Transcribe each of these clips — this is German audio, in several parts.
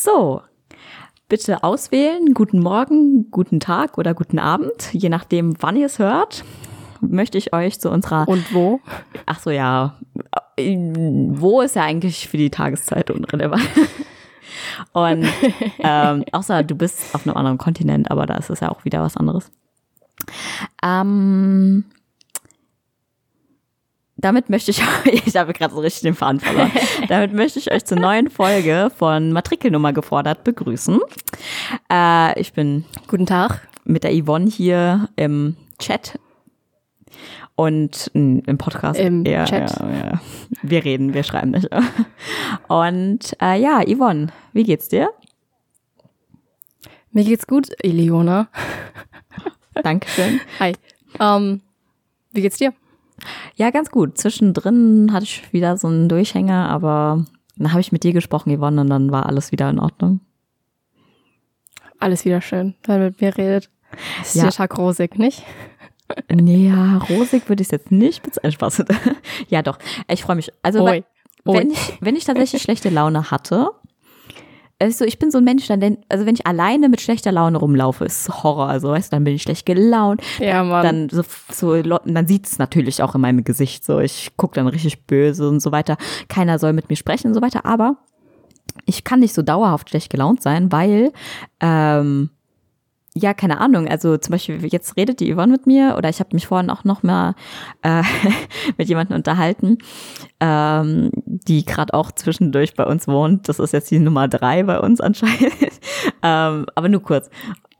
So, bitte auswählen. Guten Morgen, guten Tag oder guten Abend, je nachdem, wann ihr es hört. Möchte ich euch zu unserer. Und wo? Ach so, ja. Wo ist ja eigentlich für die Tageszeit unrelevant. Und ähm, außer du bist auf einem anderen Kontinent, aber da ist es ja auch wieder was anderes. Ähm, damit möchte ich euch, ich habe gerade so richtig den Faden verloren, damit möchte ich euch zur neuen Folge von Matrikelnummer gefordert begrüßen. Äh, ich bin Guten Tag. mit der Yvonne hier im Chat und mm, im Podcast. Im Ja, Chat. Ja, ja. Wir reden, wir schreiben nicht. Und äh, ja, Yvonne, wie geht's dir? Mir geht's gut, Eleona. Dankeschön. Hi. Ähm, wie geht's dir? Ja, ganz gut. Zwischendrin hatte ich wieder so einen Durchhänger, aber dann habe ich mit dir gesprochen, Yvonne, und dann war alles wieder in Ordnung. Alles wieder schön, wenn man mit mir redet. Es ist Ja. der Tag rosig, nicht? Nee, ja, rosig würde ich es jetzt nicht bezeichnen. Spaß. ja, doch. Ich freue mich. Also, Oi. Oi. wenn ich, wenn ich tatsächlich schlechte Laune hatte, also ich bin so ein Mensch, dann, denn- also wenn ich alleine mit schlechter Laune rumlaufe, ist Horror. Also, weißt du, dann bin ich schlecht gelaunt. Ja, Mann. Dann so, so dann sieht es natürlich auch in meinem Gesicht so. Ich gucke dann richtig böse und so weiter. Keiner soll mit mir sprechen und so weiter. Aber ich kann nicht so dauerhaft schlecht gelaunt sein, weil ähm, ja, keine Ahnung. Also zum Beispiel, jetzt redet die Yvonne mit mir oder ich habe mich vorhin auch noch mal äh, mit jemandem unterhalten, ähm, die gerade auch zwischendurch bei uns wohnt. Das ist jetzt die Nummer drei bei uns anscheinend. ähm, aber nur kurz.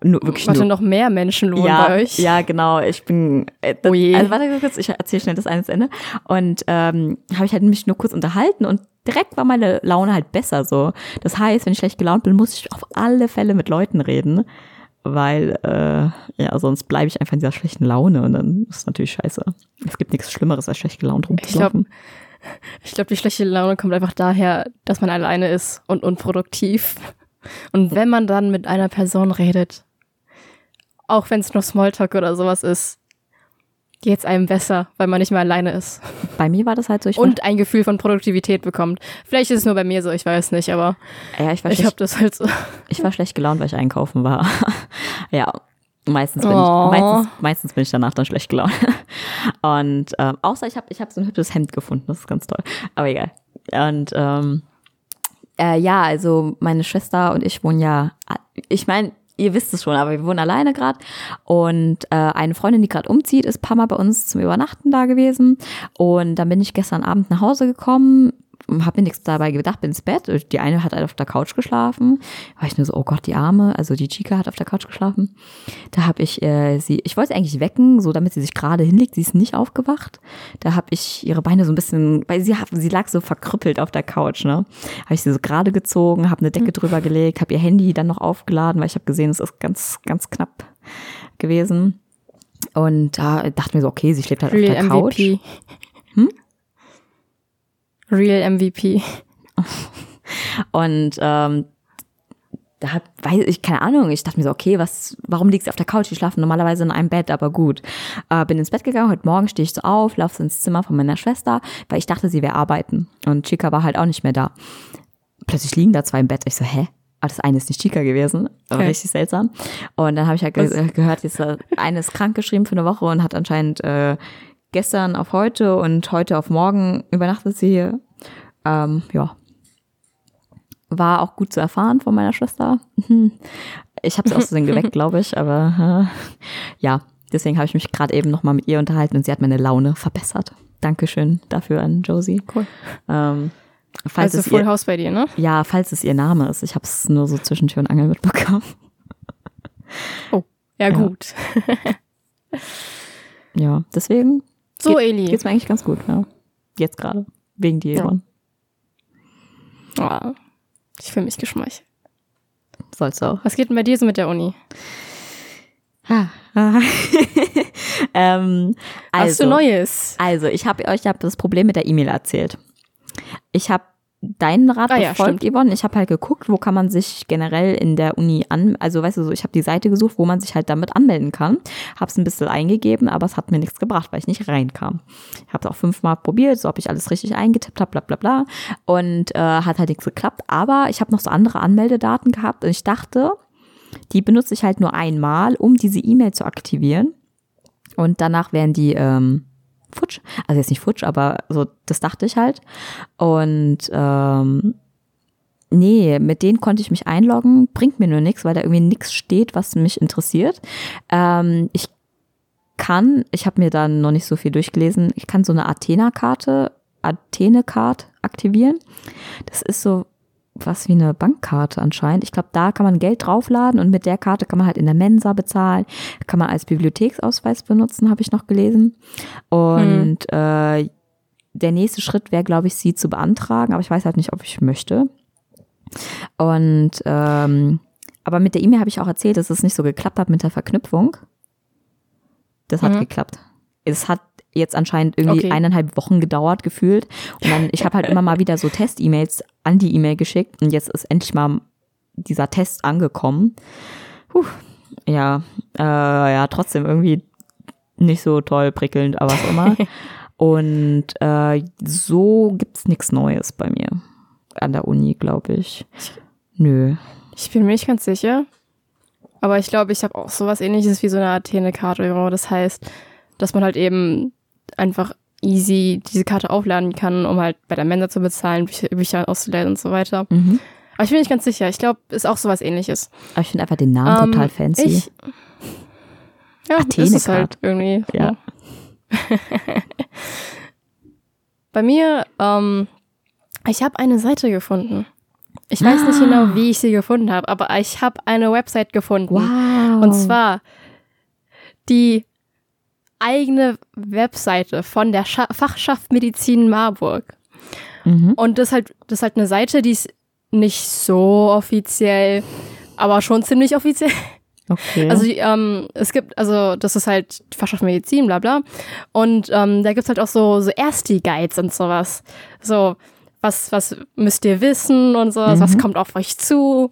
Nur, wirklich Warte, nur. noch mehr Menschen wohnen ja, bei euch. ja, genau. Ich bin. Äh, das, Oh je. Also warte kurz, ich erzähle schnell das eine Ende. Und ähm, habe ich halt mich nur kurz unterhalten und direkt war meine Laune halt besser so. Das heißt, wenn ich schlecht gelaunt bin, muss ich auf alle Fälle mit Leuten reden, weil äh, ja sonst bleibe ich einfach in dieser schlechten Laune und dann ist es natürlich scheiße. Es gibt nichts Schlimmeres als schlecht gelaunt rumzulaufen. Ich glaube, die schlechte Laune kommt einfach daher, dass man alleine ist und unproduktiv. Und wenn man dann mit einer Person redet, auch wenn es nur Smalltalk oder sowas ist, geht's einem besser, weil man nicht mehr alleine ist. Bei mir war das halt so. Und ein Gefühl von Produktivität bekommt. Vielleicht ist es nur bei mir so, ich weiß nicht, aber ja, ich war ich schlecht habe das halt so. Ich war schlecht gelaunt, weil ich einkaufen war. ja, meistens bin, Oh. ich, meistens, meistens bin ich danach dann schlecht gelaunt. Und ähm, außer ich habe ich hab so ein hübsches Hemd gefunden, das ist ganz toll. Aber egal. Und ähm, äh, ja, also meine Schwester und ich wohnen ja, ich meine, ihr wisst es schon, aber wir wohnen alleine gerade. Und äh, eine Freundin, die gerade umzieht, ist ein paar Mal bei uns zum Übernachten da gewesen. Und dann bin ich gestern Abend nach Hause gekommen, habe mir nichts dabei gedacht, bin ins Bett. Die eine hat halt auf der Couch geschlafen. War ich nur so, oh Gott, die Arme. Also die Chica hat auf der Couch geschlafen. Da habe ich äh, sie, ich wollte sie eigentlich wecken, so damit sie sich gerade hinlegt. Sie ist nicht aufgewacht. Da habe ich ihre Beine so ein bisschen, weil sie, sie lag so verkrüppelt auf der Couch, ne? Habe ich sie so gerade gezogen, habe eine Decke drüber gelegt, habe ihr Handy dann noch aufgeladen, weil ich habe gesehen, es ist ganz, ganz knapp gewesen. Und da dachte ich mir so, okay, sie schläft halt auf der Couch. MVP. Hm? Real MVP. Und ähm, da weiß ich, keine Ahnung, ich dachte mir so, okay, was, warum liegst du auf der Couch? Die schlafen normalerweise in einem Bett, aber gut. Äh, bin ins Bett gegangen, heute Morgen stehe ich so auf, laufe ins Zimmer von meiner Schwester, weil ich dachte, sie wäre arbeiten. Und Chica war halt auch nicht mehr da. Plötzlich liegen da zwei im Bett. Ich so, hä? Ah, das eine ist nicht Chica gewesen. Okay. Richtig seltsam. Und dann habe ich halt ge Was? gehört, jetzt eine ist krank geschrieben für eine Woche und hat anscheinend äh, gestern auf heute und heute auf morgen übernachtet sie hier. Ähm, ja, war auch gut zu erfahren von meiner Schwester. Ich habe sie aus Versehen geweckt, glaube ich, aber äh, ja, deswegen habe ich mich gerade eben nochmal mit ihr unterhalten und sie hat meine Laune verbessert. Dankeschön dafür an Josie. Cool. Ähm, falls Also es Full ihr, House bei dir, ne? ja, falls es ihr Name ist. Ich habe es nur so zwischen Tür und Angel mitbekommen. Ja, Ja. gut. Ja, deswegen So, Geht- Eli. geht's mir eigentlich ganz gut. Ja. Jetzt gerade. Wegen dir, Ja. Yvonne. Ah, ich fühle mich geschmeichelt. Sollst du auch. Was geht denn bei dir so mit der Uni? ähm, also, Hast du Neues? Also, ich habe euch hab das Problem mit der E-Mail erzählt. Ich habe deinen Rat Ah ja, befolgt, Yvonne. Ich habe halt geguckt, wo kann man sich generell in der Uni an, also weißt du so, ich habe die Seite gesucht, wo man sich halt damit anmelden kann. Habe es ein bisschen eingegeben, aber es hat mir nichts gebracht, weil ich nicht reinkam. Ich habe es auch fünfmal probiert, so ob ich alles richtig eingetippt habe, bla bla bla. Und äh, hat halt nichts geklappt. Aber ich habe noch so andere Anmeldedaten gehabt und ich dachte, die benutze ich halt nur einmal, um diese E-Mail zu aktivieren. Und danach werden die ähm, futsch. Also jetzt nicht futsch, aber so, das dachte ich halt. Und ähm, nee, mit denen konnte ich mich einloggen, bringt mir nur nichts, weil da irgendwie nichts steht, was mich interessiert. Ähm, ich kann, ich habe mir da noch nicht so viel durchgelesen, ich kann so eine Athena-Karte, Athene-Card aktivieren. Das ist so was wie eine Bankkarte anscheinend. Ich glaube, da kann man Geld draufladen und mit der Karte kann man halt in der Mensa bezahlen, kann man als Bibliotheksausweis benutzen, habe ich noch gelesen. Und äh, der nächste Schritt wäre, glaube ich, sie zu beantragen, aber ich weiß halt nicht, ob ich möchte. Und ähm, aber mit der E-Mail habe ich auch erzählt, dass es nicht so geklappt hat mit der Verknüpfung. Das hat Mhm. geklappt. Es hat jetzt anscheinend irgendwie Okay. eineinhalb Wochen gedauert gefühlt. Und dann, ich habe halt immer mal wieder so Test-E-Mails an die E-Mail geschickt und jetzt ist endlich mal dieser Test angekommen. Puh, ja, äh, ja, trotzdem irgendwie nicht so toll prickelnd, aber was immer. und äh, so gibt's nichts Neues bei mir an der Uni, glaube ich. Nö. Ich bin mir nicht ganz sicher. Aber ich glaube, ich habe auch sowas ähnliches wie so eine Athene-Karte. Das heißt, dass man halt eben einfach easy diese Karte aufladen kann, um halt bei der Mensa zu bezahlen, Bücher, Bücher auszuleihen und so weiter. Mhm. Aber ich bin nicht ganz sicher. Ich glaube, ist auch sowas ähnliches. Aber ich finde einfach den Namen Ähm, total fancy. Ich, ja, ist es halt irgendwie. Ja. Bei mir, ähm, ich habe eine Seite gefunden. Ich weiß nicht genau, wie ich sie gefunden habe, aber ich habe eine Website gefunden. wow. Und zwar die eigene Webseite von der Scha Fachschaft Medizin Marburg. Mhm. Und das ist halt, das ist halt eine Seite, die ist nicht so offiziell, aber schon ziemlich offiziell. Okay. Also ähm, es gibt, also das ist halt Fachschaft Medizin, bla bla. Und ähm, da gibt's halt auch so, so Ersti-Guides und sowas. So, was, was müsst ihr wissen und sowas, was kommt auf euch zu.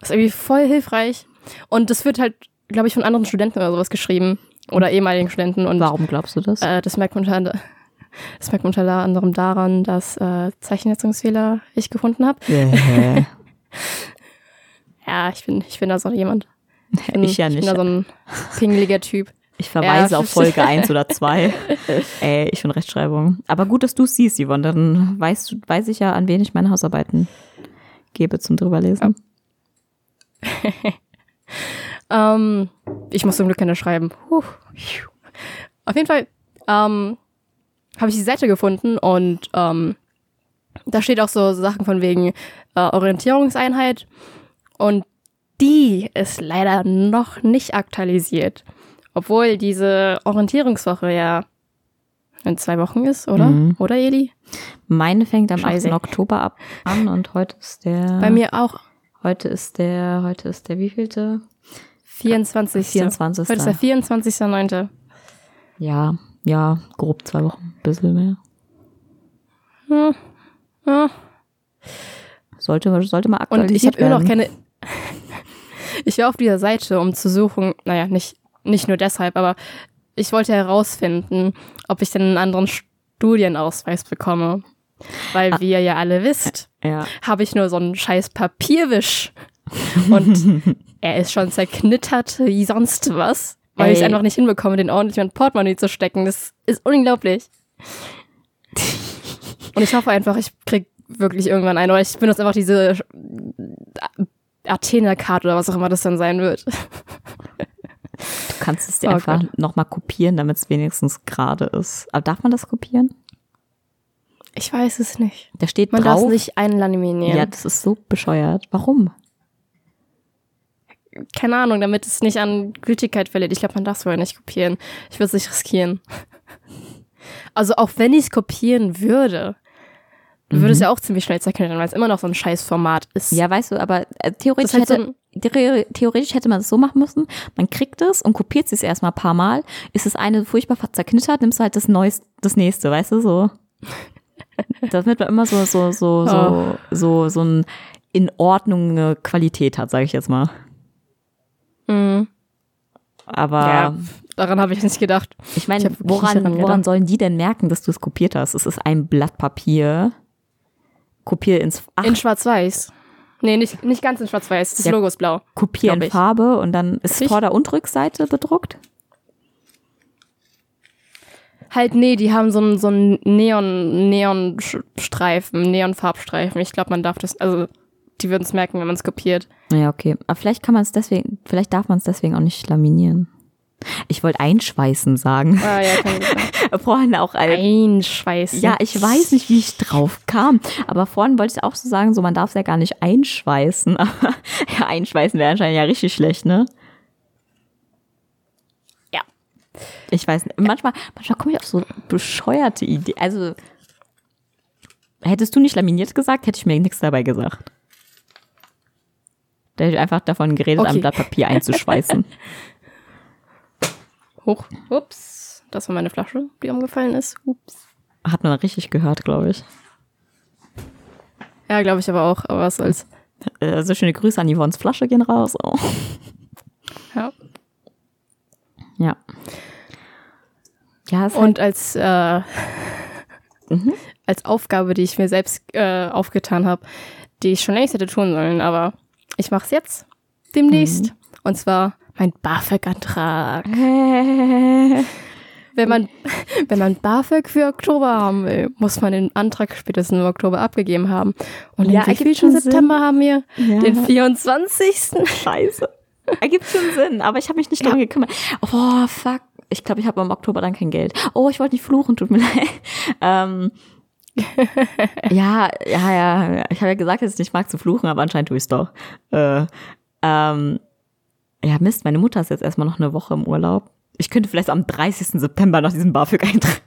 Das ist irgendwie voll hilfreich. Und das wird halt, glaube ich, von anderen Studenten oder sowas geschrieben. Oder ehemaligen Studenten. Und Warum glaubst du das? äh, das merkt man unter, das merkt man unter anderem daran, dass äh, Zeichensetzungsfehler ich gefunden habe. Äh, Ja, ich bin, ich bin da so jemand. Ich, bin, ich ja Ich nicht. bin da so ein pingeliger Typ. Ich verweise Ja, auf Folge 1 oder 2. Ey, ich finde Rechtschreibung. Aber gut, dass du es siehst, Yvonne. Dann weißt, du- weiß ich ja, an wen ich meine Hausarbeiten gebe zum drüberlesen. Ähm, ich muss zum Glück keine schreiben. Puh. Auf jeden Fall ähm, habe ich die Seite gefunden und ähm, da steht auch so Sachen von wegen äh, Orientierungseinheit und die ist leider noch nicht aktualisiert. Obwohl diese Orientierungswoche ja in zwei Wochen ist, oder? Mhm. Oder, Eli? Meine fängt am Scheiße. 8. Oktober ab an und heute ist der. Bei mir auch Heute ist der, heute ist der wievielte? 24. 24. Heute ist der 24.9. Ja, ja, grob zwei Wochen, bisschen mehr. Hm. Ja. Sollte, sollte mal Und aktualisiert ich habe immer noch keine. ich war auf dieser Seite, um zu suchen, naja, nicht, nicht nur deshalb, aber ich wollte herausfinden, ob ich denn einen anderen Studienausweis bekomme. Weil, Ah. wie ihr ja alle wisst, Ja. habe ich nur so einen scheiß Papierwisch. Und er ist schon zerknittert wie sonst was, weil ich es einfach nicht hinbekomme, den ordentlich in mein Portemonnaie zu stecken. Das ist unglaublich. Und ich hoffe einfach, ich krieg wirklich irgendwann einen, oder ich benutze einfach diese Athena-Karte oder was auch immer das dann sein wird. Du kannst es dir Oh einfach nochmal kopieren, damit es wenigstens gerade ist. Aber darf man das kopieren? Ich weiß es nicht. Da steht Man darf drauf. es nicht einlaminieren. ja, das ist so bescheuert. Warum? Keine Ahnung, damit es nicht an Gültigkeit verliert. Ich glaube, man darf es vorher nicht kopieren. Ich würde es nicht riskieren. Also auch wenn ich es kopieren würde, würde es ja auch ziemlich schnell zerknittern, weil es immer noch so ein scheiß Format ist. Ja, weißt du, aber äh, theoretisch, Das hätte, theore- theoretisch hätte man es so machen müssen. Man kriegt es und kopiert es erstmal ein paar Mal. Ist das eine furchtbar zerknittert, nimmst du halt das Neues, das nächste, weißt du, so. damit man immer so, so, so, so, Oh. so, so ein in Ordnung eine Qualität hat, sage ich jetzt mal. Aber Ja, daran habe ich nicht gedacht. ich Ich meine, woran, woran sollen die denn merken, dass du es kopiert hast? Es ist ein Blatt Papier. Kopier ins Ach, In Schwarz-Weiß. Nee, nicht, nicht ganz in Schwarz-Weiß. Das Ja. Logo ist blau. Kopier in ich. Farbe und dann ist Richtig. Vorder- und Rückseite bedruckt. Halt, nee, die haben so einen, so einen Neon, Neon-Streifen, Neon-Farbstreifen. Ich glaube, man darf das, also, die würden es merken, wenn man es kopiert. Ja, okay. Aber vielleicht kann man es deswegen, vielleicht darf man es deswegen auch nicht laminieren. Ich wollte einschweißen sagen. Ah, ja, kann ich. Vorhin auch ein, Einschweißen. Ja, ich weiß nicht, wie ich drauf kam. Aber vorhin wollte ich auch so sagen, so man darf es ja gar nicht einschweißen. Aber ja, einschweißen wäre anscheinend ja richtig schlecht, ne? Ja. Ich weiß nicht. Manchmal, manchmal komme ich auf so bescheuerte Ideen. Also, hättest du nicht laminiert gesagt, hätte ich mir nichts dabei gesagt. Hätte ich einfach davon geredet, Okay. ein Blatt Papier einzuschweißen. Hoch. Ups. Das war meine Flasche, die umgefallen ist. Ups. Hat man richtig gehört, glaube ich. Ja, glaube ich aber auch. Aber was soll's. Also schöne Grüße an Yvonnes Flasche gehen raus. Oh. Ja. Ja. Ja, ist halt Und als, äh, Mhm. als Aufgabe, die ich mir selbst äh, aufgetan habe, die ich schon längst hätte tun sollen, aber ich mache es jetzt demnächst. Mhm. Und zwar mein BAföG-Antrag. Wenn man, wenn man BAföG für Oktober haben will, muss man den Antrag spätestens im Oktober abgegeben haben. Und Ja, ja, ergibt schon. September haben wir? Ja. Den 24. Scheiße. Ergibt schon Sinn, aber ich habe mich nicht darum gekümmert. Oh, fuck. Ich glaube, ich habe im Oktober dann kein Geld. Oh, ich wollte nicht fluchen, tut mir leid. Ähm, ja, ja, ja. Ich habe ja gesagt, dass ich nicht mag zu fluchen, aber anscheinend tue ich es doch. Äh, ähm, ja, Mist, meine Mutter ist jetzt erstmal noch eine Woche im Urlaub. Ich könnte vielleicht am 30. September nach diesem BAföG eintragen.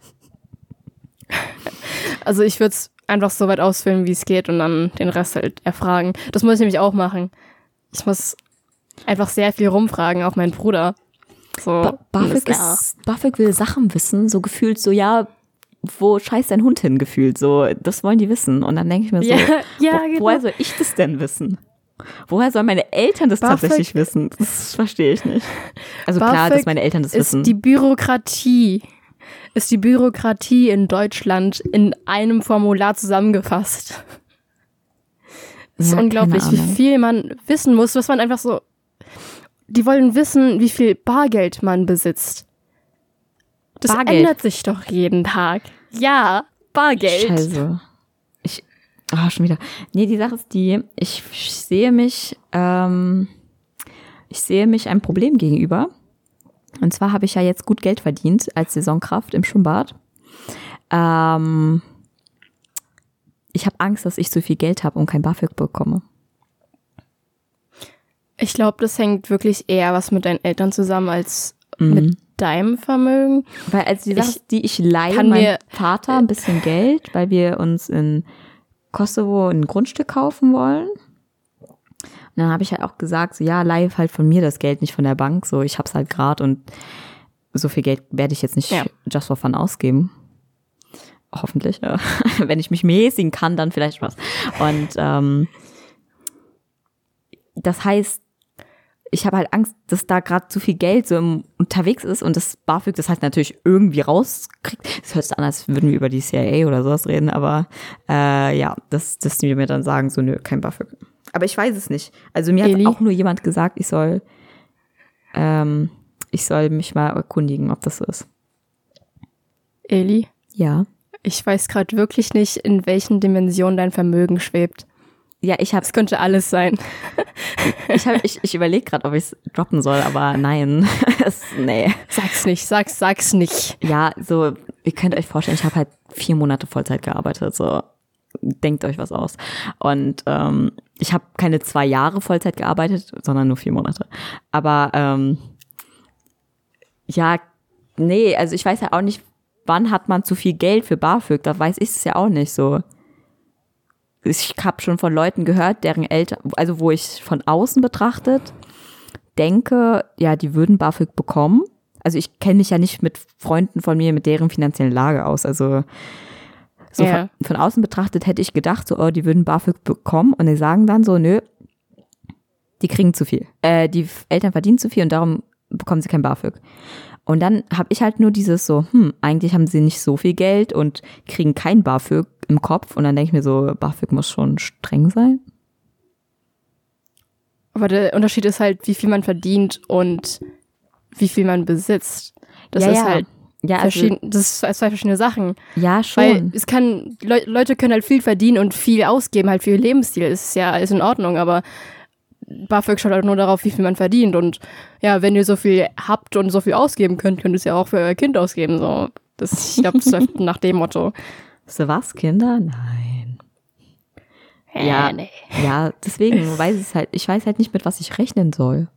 Also ich würde es einfach so weit ausfüllen, wie es geht und dann den Rest halt erfragen. Das muss ich nämlich auch machen. Ich muss einfach sehr viel rumfragen, auch meinen Bruder. So, Ba BAföG, ist, BAföG will Sachen wissen, so gefühlt so, ja, wo scheißt dein Hund hin gefühlt, so, das wollen die wissen. Und dann denke ich mir so, Ja, ja, wo, genau. woher soll ich das denn wissen? Woher sollen meine Eltern das BAföG tatsächlich wissen? Das verstehe ich nicht. Also klar, BAföG dass meine Eltern das ist wissen. die Bürokratie. Ist die Bürokratie in Deutschland in einem Formular zusammengefasst. Es ist Ja, unglaublich, wie viel man wissen muss, was man einfach so. Die wollen wissen, wie viel Bargeld man besitzt. Das Bargeld? ändert sich doch jeden Tag. Ja, Bargeld. Scheiße. Ich, ah, schon wieder. Nee, die Sache ist die, ich sehe mich, ähm, ich sehe mich einem Problem gegenüber. Und zwar habe ich ja jetzt gut Geld verdient als Saisonkraft im Schwimmbad. Ähm, ich habe Angst, dass ich zu viel Geld habe und kein BAföG bekomme. Ich glaube, das hängt wirklich eher was mit deinen Eltern zusammen als Mhm. mit deinem Vermögen. Weil die Sache Ich ist die, ich leihe meinem Vater ein bisschen Geld, weil wir uns in Kosovo ein Grundstück kaufen wollen. Und dann habe ich halt auch gesagt, so ja, leih halt von mir das Geld, nicht von der Bank. So, ich hab's halt grad und so viel Geld werde ich jetzt nicht Ja. just for fun ausgeben. Hoffentlich. Ja. Wenn ich mich mäßigen kann, dann vielleicht was. Und ähm, das heißt, ich habe halt Angst, dass da gerade zu viel Geld so im, unterwegs ist und das BAföG das halt natürlich irgendwie rauskriegt. Es hört sich an, als würden wir über die CIA oder sowas reden, aber äh, ja, dass, dass die mir dann sagen, so nö, kein BAföG. Aber ich weiß es nicht. Also mir Eli? hat auch nur jemand gesagt, ich soll, ähm, ich soll mich mal erkundigen, ob das so ist. Eli, Ja. ich weiß gerade wirklich nicht, in welchen Dimensionen dein Vermögen schwebt. Ja, ich habe Es könnte alles sein. ich, hab, ich, ich überlege gerade, ob ich es droppen soll, aber nein. es, nee. Sag's nicht, sag's, sag's nicht. Ja, so, ihr könnt euch vorstellen, ich habe halt vier Monate Vollzeit gearbeitet, so denkt euch was aus. Und ähm, ich habe keine zwei Jahre Vollzeit gearbeitet, sondern nur vier Monate. Aber ähm, ja, nee, also ich weiß ja auch nicht, wann hat man zu viel Geld für BAföG, da weiß ich es ja auch nicht so. Ich habe schon von Leuten gehört, deren Eltern, also wo ich von außen betrachtet denke, ja, die würden BAföG bekommen. Also ich kenne mich ja nicht mit Freunden von mir mit deren finanziellen Lage aus. Also So Ja. von, von außen betrachtet hätte ich gedacht, so, oh, die würden BAföG bekommen und die sagen dann so, nö, die kriegen zu viel. Äh, die Eltern verdienen zu viel und darum bekommen sie kein BAföG. Und dann habe ich halt nur dieses so, hm, eigentlich haben sie nicht so viel Geld und kriegen kein BAföG im Kopf. Und dann denke ich mir so, BAföG muss schon streng sein. Aber der Unterschied ist halt, wie viel man verdient und wie viel man besitzt. Das ja, ist ja. halt ja, also, das ist zwei verschiedene Sachen. ja, Weil schon. es kann, Leu Leute können halt viel verdienen und viel ausgeben, halt für ihr Lebensstil. Ist ja, ist in Ordnung, aber BAföG schaut halt nur darauf, wie viel man verdient. Und ja, wenn ihr so viel habt und so viel ausgeben könnt, könnt ihr es ja auch für euer Kind ausgeben. So. Das, ich glaube, das läuft nach dem Motto. So was, Kinder? Nein. Ja. Äh, nee. Ja, deswegen weiß ich es halt, ich weiß halt nicht, mit was ich rechnen soll.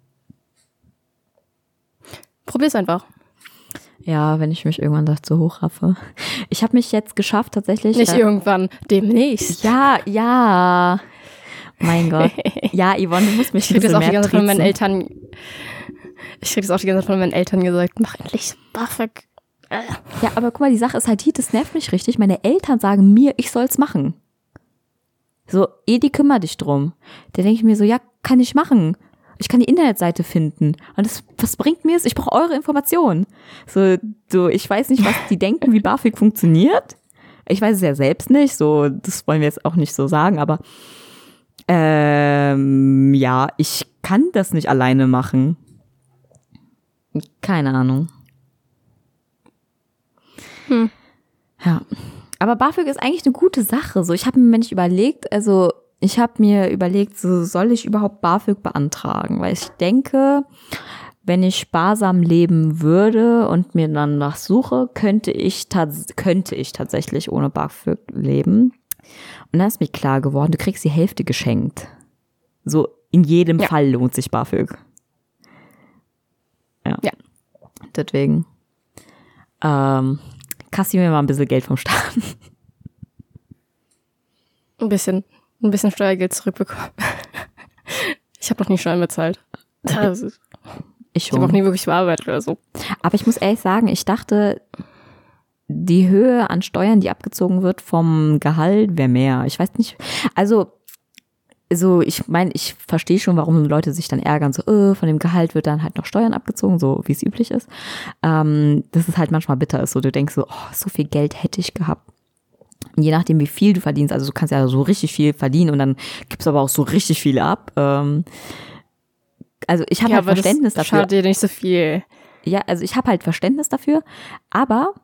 Probier's einfach. Ja, wenn ich mich irgendwann dazu hochraffe. Ich habe mich jetzt geschafft, tatsächlich. Nicht äh, irgendwann, demnächst. Ja, ja. Mein Gott. Ja, Yvonne, du musst mich Ich krieg das auch die mehr ganze Zeit von meinen triezen. Eltern. Ich krieg das auch die ganze Zeit von meinen Eltern gesagt, mach endlich BAföG. Ja, aber guck mal, die Sache ist halt die, das nervt mich richtig. Meine Eltern sagen mir, ich soll's machen. So, Edi, kümmere dich drum. Da denke ich mir so, ja, kann ich machen. Ich kann die Internetseite finden. Und das, was bringt mir es? Ich brauche eure Informationen. So, so, ich weiß nicht, was die denken, wie BAföG funktioniert. Ich weiß es ja selbst nicht. So, das wollen wir jetzt auch nicht so sagen, aber ähm, ja, ich kann das nicht alleine machen. Keine Ahnung. Hm. Ja. Aber BAföG ist eigentlich eine gute Sache. So, ich habe mir nicht überlegt, also ich habe mir überlegt, so soll ich überhaupt BAföG beantragen? Weil ich denke, wenn ich sparsam leben würde und mir dann was suche, könnte ich, könnte ich tatsächlich ohne BAföG leben. Und dann ist mir klar geworden, du kriegst die Hälfte geschenkt. So, in jedem Ja. Fall lohnt sich BAföG. Ja. Ja. Deswegen. Ähm, kassier mir mal ein bisschen Geld vom Staat. Ein bisschen, ein bisschen Steuergeld zurückbekommen. Ich habe noch nie Steuern bezahlt. Das ist, Ich ich habe auch schon. nie wirklich bearbeitet oder so. Aber ich muss ehrlich sagen, ich dachte, die Höhe an Steuern, die abgezogen wird vom Gehalt, wäre mehr. Ich weiß nicht. Also, so, ich meine, ich verstehe schon, warum Leute sich dann ärgern, so, äh, von dem Gehalt wird dann halt noch Steuern abgezogen, so wie es üblich ist. Ähm, dass es halt manchmal bitter ist. So, du denkst so, oh, so viel Geld hätte ich gehabt. Und je nachdem, wie viel du verdienst, also du kannst ja so richtig viel verdienen und dann gibst du aber auch so richtig viel ab. Ähm, also ich habe halt aber das Verständnis dafür. Schadet dir nicht so viel. Ja, also ich habe halt Verständnis dafür, aber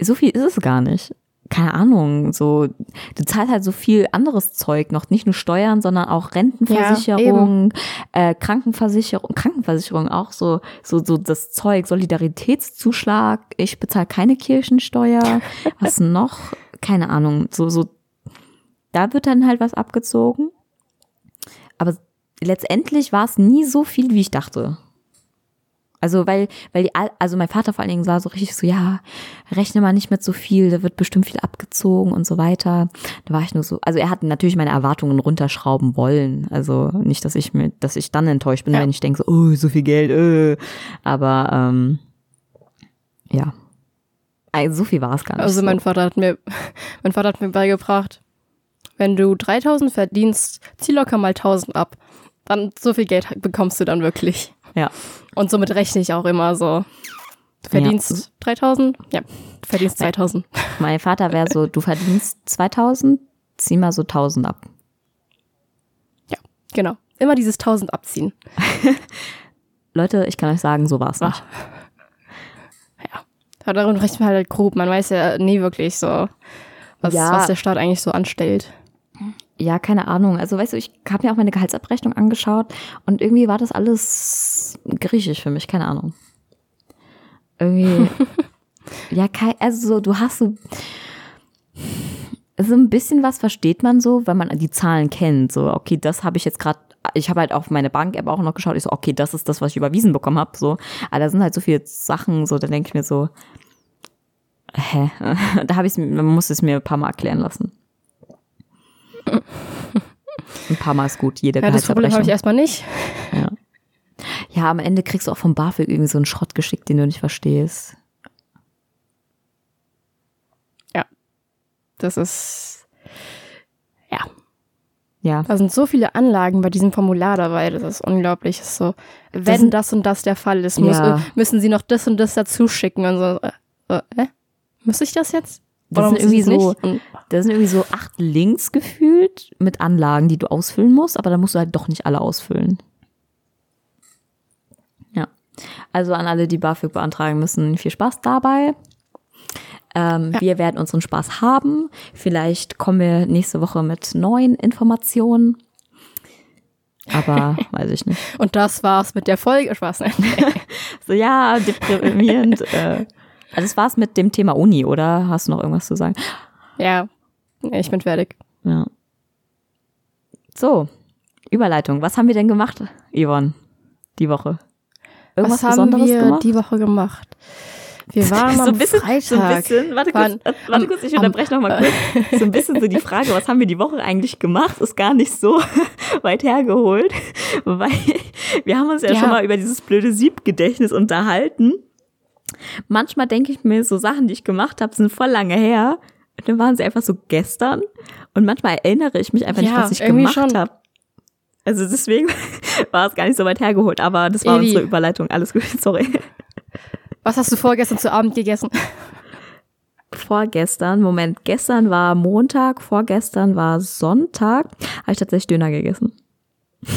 so viel ist es gar nicht. Keine Ahnung, so du zahlst halt so viel anderes Zeug noch, nicht nur Steuern, sondern auch Rentenversicherung, äh, Krankenversicherung, Krankenversicherung auch so so so das Zeug Solidaritätszuschlag. Ich bezahle keine Kirchensteuer. Was noch? Keine Ahnung. So so da wird dann halt was abgezogen. Aber letztendlich war es nie so viel, wie ich dachte. Also weil, weil die, also mein Vater vor allen Dingen war so richtig so, ja, rechne mal nicht mit so viel, da wird bestimmt viel abgezogen und so weiter. Da war ich nur so, also er hat natürlich meine Erwartungen runterschrauben wollen. Also nicht, dass ich mir, dass ich dann enttäuscht bin, Ja. wenn ich denke so, oh, so viel Geld, äh. Aber ähm, ja. Also so viel war es gar nicht. Also so. mein Vater hat mir, mein Vater hat mir beigebracht, wenn du 3000 verdienst, zieh locker mal 1000 ab. Dann so viel Geld bekommst du dann wirklich. Ja. Und somit rechne ich auch immer so. Du verdienst 3000? Ja, du verdienst 2000. Mein Vater wäre so, du verdienst 2000, zieh mal so 1000 ab. Genau. Immer dieses 1000 abziehen. Leute, ich kann euch sagen, so war es nicht. Ja. Aber darum rechnet man halt grob. Man weiß ja nie wirklich so, was, Ja. was der Staat eigentlich so anstellt. Ja, keine Ahnung. Also weißt du, ich habe mir auch meine Gehaltsabrechnung angeschaut und irgendwie war das alles griechisch für mich, keine Ahnung. Irgendwie, ja, also so, du hast so, so ein bisschen was versteht man so, wenn man die Zahlen kennt. So, okay, das habe ich jetzt gerade, ich habe halt auf meine Bank-App auch noch geschaut, ich so, okay, das ist das, was ich überwiesen bekommen habe. So, aber da sind halt so viele Sachen, so, da denke ich mir so, hä? da habe ich man muss es mir ein paar Mal erklären lassen. Ein paar Mal ist gut, jede Ja, das Problem habe ich erstmal nicht. Ja, am Ende kriegst du auch vom BAföG irgendwie so einen Schrott geschickt, den du nicht verstehst. Das ist, ja, Ja. da sind so viele Anlagen bei diesem Formular dabei. Das ist unglaublich. Das ist so, wenn sind- das und das der Fall ist, Ja. müssen sie noch das und das dazu schicken. Und so, äh, äh, äh? Muss ich das jetzt? Das sind irgendwie so, nicht? Und, da sind irgendwie so acht Links gefühlt mit Anlagen, die du ausfüllen musst, aber da musst du halt doch nicht alle ausfüllen. Ja. Also an alle, die BAföG beantragen müssen, viel Spaß dabei. Ähm, Ja. Wir werden unseren Spaß haben. Vielleicht kommen wir nächste Woche mit neuen Informationen. Aber weiß ich nicht. und das war's mit der Folge. Spaß? So, ja, deprimierend. äh. Also das war's mit dem Thema Uni, oder? Hast du noch irgendwas zu sagen? ja, ich bin fertig. Ja. So, Überleitung. Was haben wir denn gemacht, Yvonne, die Woche? Irgendwas Was haben Besonderes wir gemacht? die Woche gemacht? Wir waren so ein bisschen, Freitag. so ein bisschen, warte kurz, Waren warte kurz, ich unterbreche noch mal kurz. So ein bisschen so die Frage, was haben wir die Woche eigentlich gemacht, ist gar nicht so weit hergeholt, weil wir haben uns ja, Ja. schon mal über dieses blöde Siebgedächtnis unterhalten. Manchmal denke ich mir, so Sachen, die ich gemacht habe, sind voll lange her. Und dann waren sie einfach so gestern. Und manchmal erinnere ich mich einfach nicht, Ja, was ich gemacht habe. Also deswegen war es gar nicht so weit hergeholt, aber das war Eli. unsere Überleitung. Alles gut, sorry. Was hast du vorgestern zu Abend gegessen? Vorgestern, Moment, gestern war Montag, vorgestern war Sonntag, habe ich tatsächlich Döner gegessen.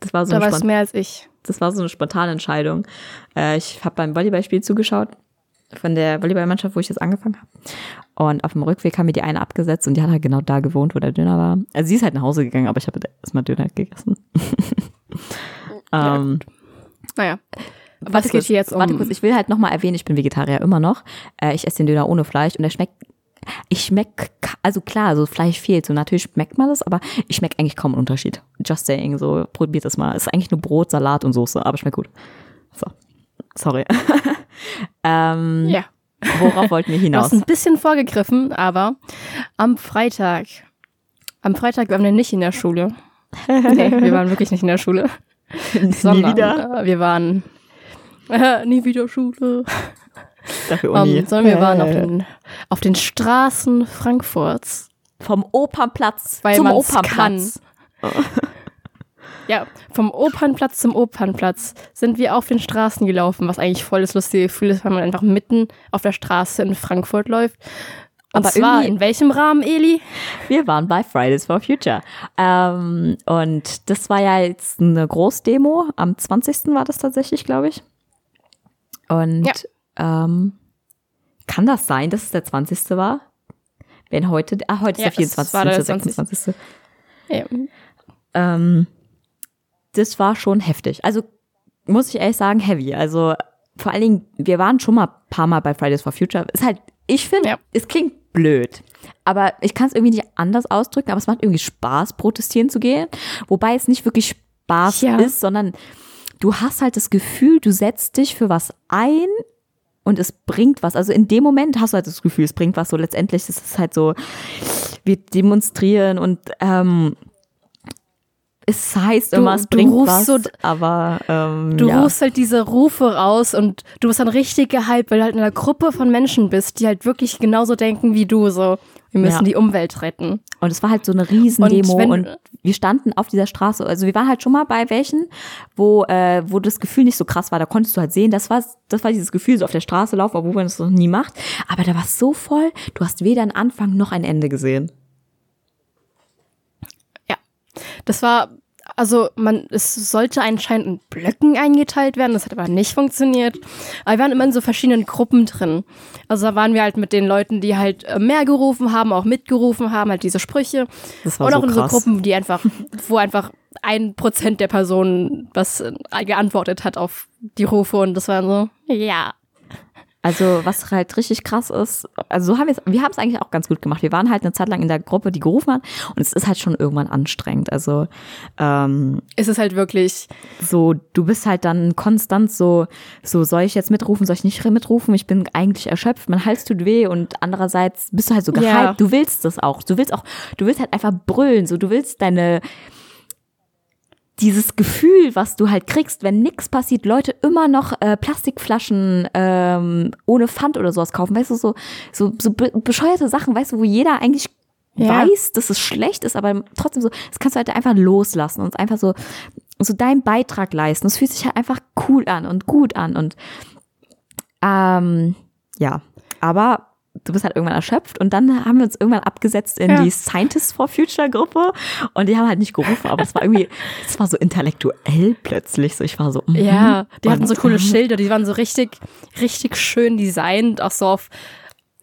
Das war so Da weißt du mehr als ich. Das war so eine spontane Entscheidung. Äh, ich habe beim Volleyballspiel zugeschaut von der Volleyballmannschaft, wo ich jetzt angefangen habe. Und auf dem Rückweg haben mir die eine abgesetzt und die hat halt genau da gewohnt, wo der Döner war. Also sie ist halt nach Hause gegangen, aber ich habe erstmal Döner gegessen. ähm, Naja. Was geht hier jetzt um? Warte kurz, ich will halt nochmal erwähnen, ich bin Vegetarier immer noch. Äh, ich esse den Döner ohne Fleisch und der schmeckt, ich schmeck, also klar, so Fleisch fehlt, so natürlich schmeckt man das, aber ich schmeck eigentlich kaum einen Unterschied. Just saying, so probiert das mal. Es ist eigentlich nur Brot, Salat und Soße, aber schmeckt gut. So, sorry. ähm, ja. Worauf wollten wir Du hinaus? hast ein bisschen vorgegriffen, aber am Freitag. Am Freitag waren wir nicht in der Schule. Nee, wir waren wirklich nicht in der Schule. Nie Sondern wieder. Äh, wir waren äh, nie wieder Schule. Dafür Uni. Um, sondern wir waren auf Äh, den, auf den Straßen Frankfurts. Vom Opernplatz Weil zum Opernplatz. Ja, vom Opernplatz zum Opernplatz sind wir auf den Straßen gelaufen, was eigentlich voll das lustige Gefühl ist, weil man einfach mitten auf der Straße in Frankfurt läuft. Und Aber zwar irgendwie- in welchem Rahmen, Eli? Wir waren bei Fridays for Future. Ähm, und das war ja jetzt eine Großdemo. Am 20. war das tatsächlich, glaube ich. Und ähm, kann das sein, dass es der 20. war? Wenn heute, ah, heute ist Ja, der 24. es war der 26. Ja, Ähm, das war schon heftig. Also muss ich ehrlich sagen, heavy. Also vor allen Dingen, wir waren schon mal ein paar Mal bei Fridays for Future. Ist halt, ich finde, Ja. es klingt blöd. Aber ich kann es irgendwie nicht anders ausdrücken, aber es macht irgendwie Spaß, protestieren zu gehen. Wobei es nicht wirklich Spaß Ja. ist, sondern du hast halt das Gefühl, du setzt dich für was ein und es bringt was. Also in dem Moment hast du halt das Gefühl, es bringt was. So letztendlich ist es halt so, wir demonstrieren und ähm, es heißt Du- immer, es du bringt rufst was, so- aber ähm, Du ja. rufst halt diese Rufe raus und du bist dann richtig gehypt, weil du halt in einer Gruppe von Menschen bist, die halt wirklich genauso denken wie du. So, wir müssen Ja. die Umwelt retten. Und es war halt so eine Riesendemo Und und, wenn- wir standen auf dieser Straße. Also wir waren halt schon mal bei welchen, wo, äh, wo das Gefühl nicht so krass war. Da konntest du halt sehen, das war, das war dieses Gefühl, so auf der Straße laufen, obwohl man das noch nie macht. Aber da war es so voll, du hast weder einen Anfang noch ein Ende gesehen. Ja, das war, also man, es sollte anscheinend in Blöcken eingeteilt werden, das hat aber nicht funktioniert. Aber wir waren immer in so verschiedenen Gruppen drin. Also da waren wir halt mit den Leuten, die halt äh, mehr gerufen haben, auch mitgerufen haben, halt diese Sprüche. Das war Und so auch in krass. so Gruppen, die einfach, wo einfach ein Prozent der Personen was äh, geantwortet hat auf die Rufe und das war so, ja. Also was halt richtig krass ist, also so haben wir es, wir haben es eigentlich auch ganz gut gemacht. Wir waren halt eine Zeit lang in der Gruppe, die gerufen hat und es ist halt schon irgendwann anstrengend. Also ähm, Es ist halt wirklich, so, du bist halt dann konstant so, so soll ich jetzt mitrufen, soll ich nicht mitrufen? Ich bin eigentlich erschöpft, mein Hals tut weh und andererseits bist du halt so gehypt. Ja. Du willst das auch. Du willst auch, du willst halt einfach brüllen, so du willst deine dieses Gefühl, was du halt kriegst, wenn nichts passiert, Leute immer noch äh, Plastikflaschen ähm, ohne Pfand oder sowas kaufen, weißt du, so, so, so be bescheuerte Sachen, weißt du, wo jeder eigentlich Ja. weiß, dass es schlecht ist, aber trotzdem so, das kannst du halt einfach loslassen und einfach so, so deinen Beitrag leisten. Es fühlt sich halt einfach cool an und gut an und ähm, ja, aber du bist halt irgendwann erschöpft und dann haben wir uns irgendwann abgesetzt in Ja. die Scientists for Future Gruppe und die haben halt nicht gerufen, aber es war irgendwie, es war so intellektuell plötzlich, so ich war so, mhm. Ja, die hatten so coole Schilder, die waren so richtig, richtig schön designt, auch so auf,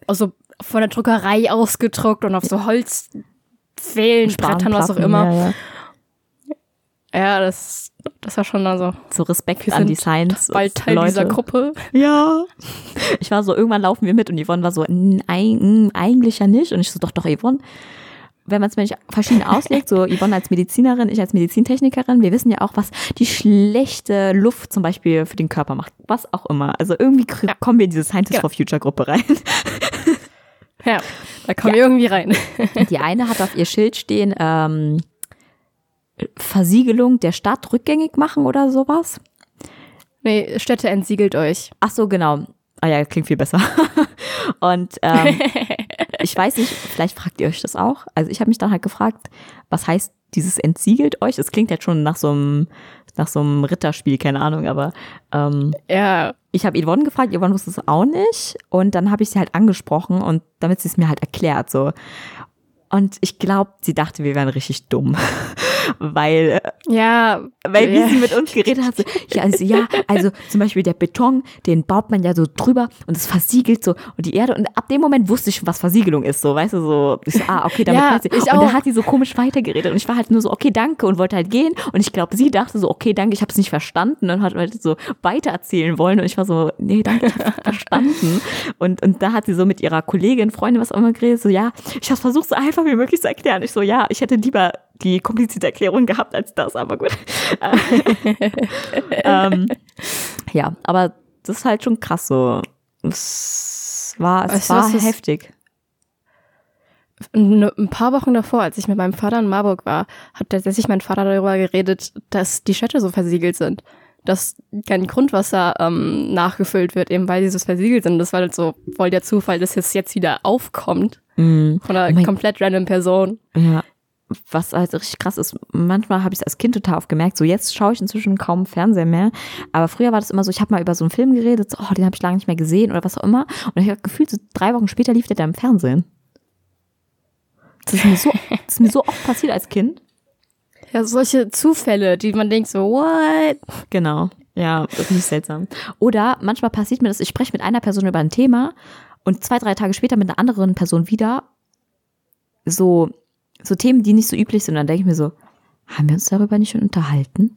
also von der Druckerei ausgedruckt und auf so Holzpfählen, Brettern, was auch immer. Ja, ja. Ja, das, das war schon also. So Respekt an die Science bald Teil Leute. dieser Gruppe. Ja. Ich war so, irgendwann laufen wir mit und Yvonne war so, "N- eig- mm, eigentlich ja nicht. Und ich so, doch, doch, Yvonne. Wenn man es mir nicht verschieden auslegt, so Yvonne als Medizinerin, ich als Medizintechnikerin, wir wissen ja auch, was die schlechte Luft zum Beispiel für den Körper macht. Was auch immer. Also irgendwie Ja. kommen wir in diese Scientists Genau. for Future Gruppe rein. Ja, da kommen wir irgendwie rein. Die eine hat auf ihr Schild stehen, ähm, Versiegelung der Stadt rückgängig machen oder sowas. Nee, Städte entsiegelt euch. Ach so, genau. Ah ja, klingt viel besser. Und ähm, ich weiß nicht, vielleicht fragt ihr euch das auch. Also ich habe mich dann halt gefragt, was heißt dieses entsiegelt euch? Es klingt jetzt schon nach so einem nach so einem Ritterspiel, keine Ahnung, aber ähm, Ja, ich habe Yvonne gefragt, Yvonne wusste es auch nicht und dann habe ich sie halt angesprochen und damit sie es mir halt erklärt so. Und ich glaube, sie dachte, wir wären richtig dumm, weil ja. weil wie ja. sie mit uns geredet hat, so, ja, also, ja, also zum Beispiel der Beton, den baut man ja so drüber und es versiegelt so und die Erde und ab dem Moment wusste ich was Versiegelung ist, so, weißt du, so, ich so, ah, okay, damit Ja, weiß ich. ich Und auch. dann hat sie so komisch weitergeredet und ich war halt nur so, okay, danke und wollte halt gehen und ich glaube, sie dachte so, okay, danke, ich habe es nicht verstanden und hat halt so weitererzählen wollen und ich war so, nee, danke, ich habe verstanden und und da hat sie so mit ihrer Kollegin, Freundin, was auch immer geredet, so, ja, ich habe versucht, so einfach wie möglich zu erklären. Ich so, ja, ich hätte lieber die komplizierte Erklärung gehabt als das, aber gut. ähm, ja, aber das ist halt schon krass so. Es war, es Weißt war was heftig. Ein paar Wochen davor, als ich mit meinem Vater in Marburg war, hat tatsächlich mein Vater darüber geredet, dass die Städte so versiegelt sind. Dass kein Grundwasser ähm, nachgefüllt wird, eben weil die so versiegelt sind. Das war halt so voll der Zufall, dass es jetzt wieder aufkommt Mhm. von einer Oh komplett random Person. Ja. Was halt richtig krass ist, manchmal habe ich es als Kind total oft gemerkt, so jetzt schaue ich inzwischen kaum Fernsehen mehr, aber früher war das immer so, ich habe mal über so einen Film geredet, so, oh, den habe ich lange nicht mehr gesehen oder was auch immer und ich habe gefühlt, so drei Wochen später lief der da im Fernsehen. Das ist mir so, das ist mir so oft passiert als Kind. Ja, solche Zufälle, die man denkt so, what? Genau. Ja, das ist nicht seltsam. Oder manchmal passiert mir das, ich spreche mit einer Person über ein Thema und zwei, drei Tage später mit einer anderen Person wieder so, so Themen, die nicht so üblich sind. Und dann denke ich mir so, haben wir uns darüber nicht schon unterhalten?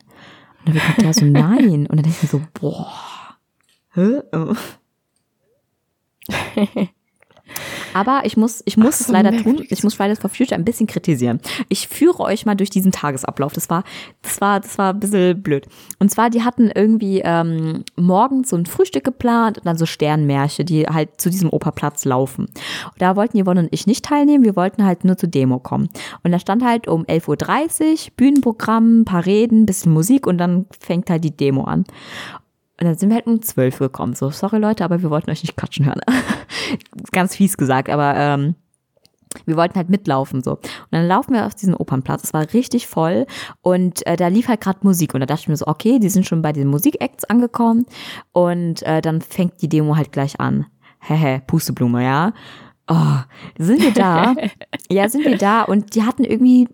Und dann wird mir da so, nein. Und dann denke ich mir so, boah. Aber ich muss, ich muss Ach, es leider tun. Ich muss Fridays for Future ein bisschen kritisieren. Ich führe euch mal durch diesen Tagesablauf. Das war, das war, das war ein bisschen blöd. Und zwar, die hatten irgendwie ähm, morgens so ein Frühstück geplant und dann so Sternmärsche, die halt zu diesem Operplatz laufen. Und da wollten Yvonne und ich nicht teilnehmen. Wir wollten halt nur zur Demo kommen. Und da stand halt um 11.30 Uhr Bühnenprogramm, paar Reden, bisschen Musik und dann fängt halt die Demo an. Und dann sind wir halt um 12 Uhr gekommen. So, sorry Leute, aber wir wollten euch nicht quatschen hören. Ganz fies gesagt, aber ähm, wir wollten halt mitlaufen so. Und dann laufen wir auf diesen Opernplatz. Es war richtig voll und äh, da lief halt gerade Musik. Und da dachte ich mir so, okay, die sind schon bei den Musikacts angekommen und äh, dann fängt die Demo halt gleich an. Hehe, Pusteblume, ja. Oh, sind wir da? ja, sind wir da und die hatten irgendwie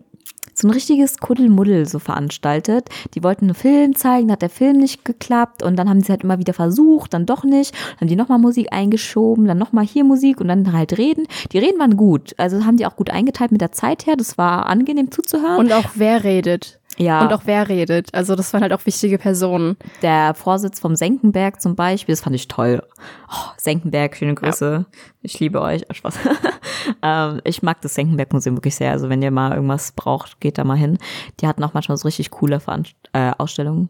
so ein richtiges Kuddelmuddel so veranstaltet. Die wollten einen Film zeigen, hat der Film nicht geklappt und dann haben sie halt immer wieder versucht, dann doch nicht. Dann haben die nochmal Musik eingeschoben, dann nochmal hier Musik und dann halt reden. Die Reden waren gut, also haben die auch gut eingeteilt mit der Zeit her. Das war angenehm zuzuhören. Und auch wer redet. Ja, Und auch wer redet. Also das waren halt auch wichtige Personen. der Vorsitz vom Senckenberg zum Beispiel, das fand ich toll. Oh, Senckenberg, schöne Grüße. Ich liebe euch. Ach, Spaß. ähm, ich mag das Senckenberg-Museum wirklich sehr. Also wenn ihr mal irgendwas braucht, geht da mal hin. Die hatten auch manchmal so richtig coole Veranst äh, Ausstellungen.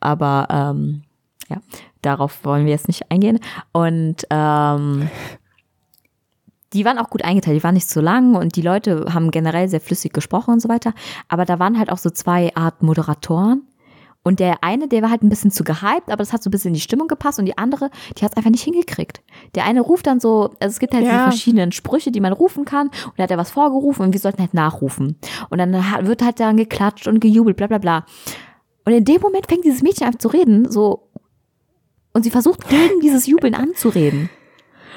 Aber ähm, ja, darauf wollen wir jetzt nicht eingehen. Und ähm, die waren auch gut eingeteilt, die waren nicht zu lang und die Leute haben generell sehr flüssig gesprochen und so weiter. Aber da waren halt auch so zwei Art Moderatoren. Und der eine, der war halt ein bisschen zu gehypt, aber das hat so ein bisschen in die Stimmung gepasst und die andere, die hat es einfach nicht hingekriegt. Der eine ruft dann so, also es gibt halt Ja. diese verschiedenen Sprüche, die man rufen kann und da hat er was vorgerufen und wir sollten halt nachrufen. Und dann wird halt dann geklatscht und gejubelt, bla bla bla. Und in dem Moment fängt dieses Mädchen an zu reden, so, und sie versucht gegen dieses Jubeln anzureden.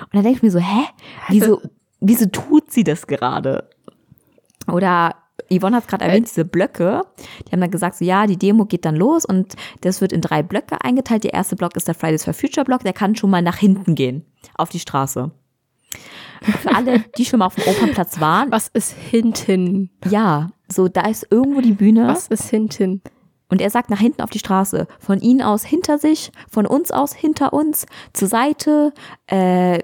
Und dann denke ich mir so, hä? Wieso, wieso tut sie das gerade? Oder Yvonne hat es gerade erwähnt, diese Blöcke. Die haben dann gesagt, so ja, die Demo geht dann los und das wird in drei Blöcke eingeteilt. Der erste Block ist der Fridays for Future Block, der kann schon mal nach hinten gehen, auf die Straße. Für alle, die schon mal auf dem Opernplatz waren, Was ist hinten? ja, so da ist irgendwo die Bühne Was ist hinten? Und er sagt nach hinten auf die Straße. Von ihnen aus hinter sich, von uns aus hinter uns, zur Seite. Äh,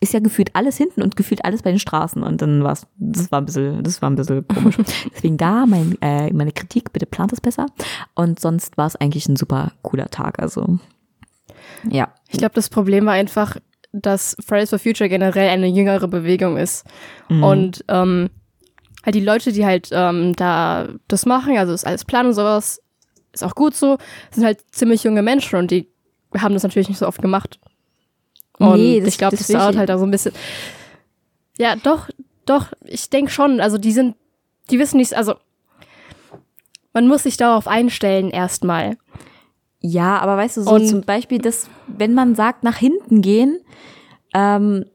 ist ja gefühlt alles hinten und gefühlt alles bei den Straßen. Und dann war's, das war ein bisschen, das war ein bisschen komisch. Deswegen da mein, äh, meine Kritik, bitte plant es besser. Und sonst war es eigentlich ein super cooler Tag. Also ja. Ich glaube, das Problem war einfach, dass Fridays for Future generell eine jüngere Bewegung ist. Und ähm, halt die Leute, die halt ähm, da das machen, also das alles planen und sowas, ist auch gut so, sind halt ziemlich junge Menschen und die haben das natürlich nicht so oft gemacht. Und Nee, das- ich glaube, das das, dauert halt auch so ein bisschen. Ja, doch, doch, ich denke schon. Also die sind, die wissen nicht, also man muss sich darauf einstellen erstmal. Ja, aber weißt du, so Und- zum Beispiel, das, wenn man sagt, nach hinten gehen, ähm,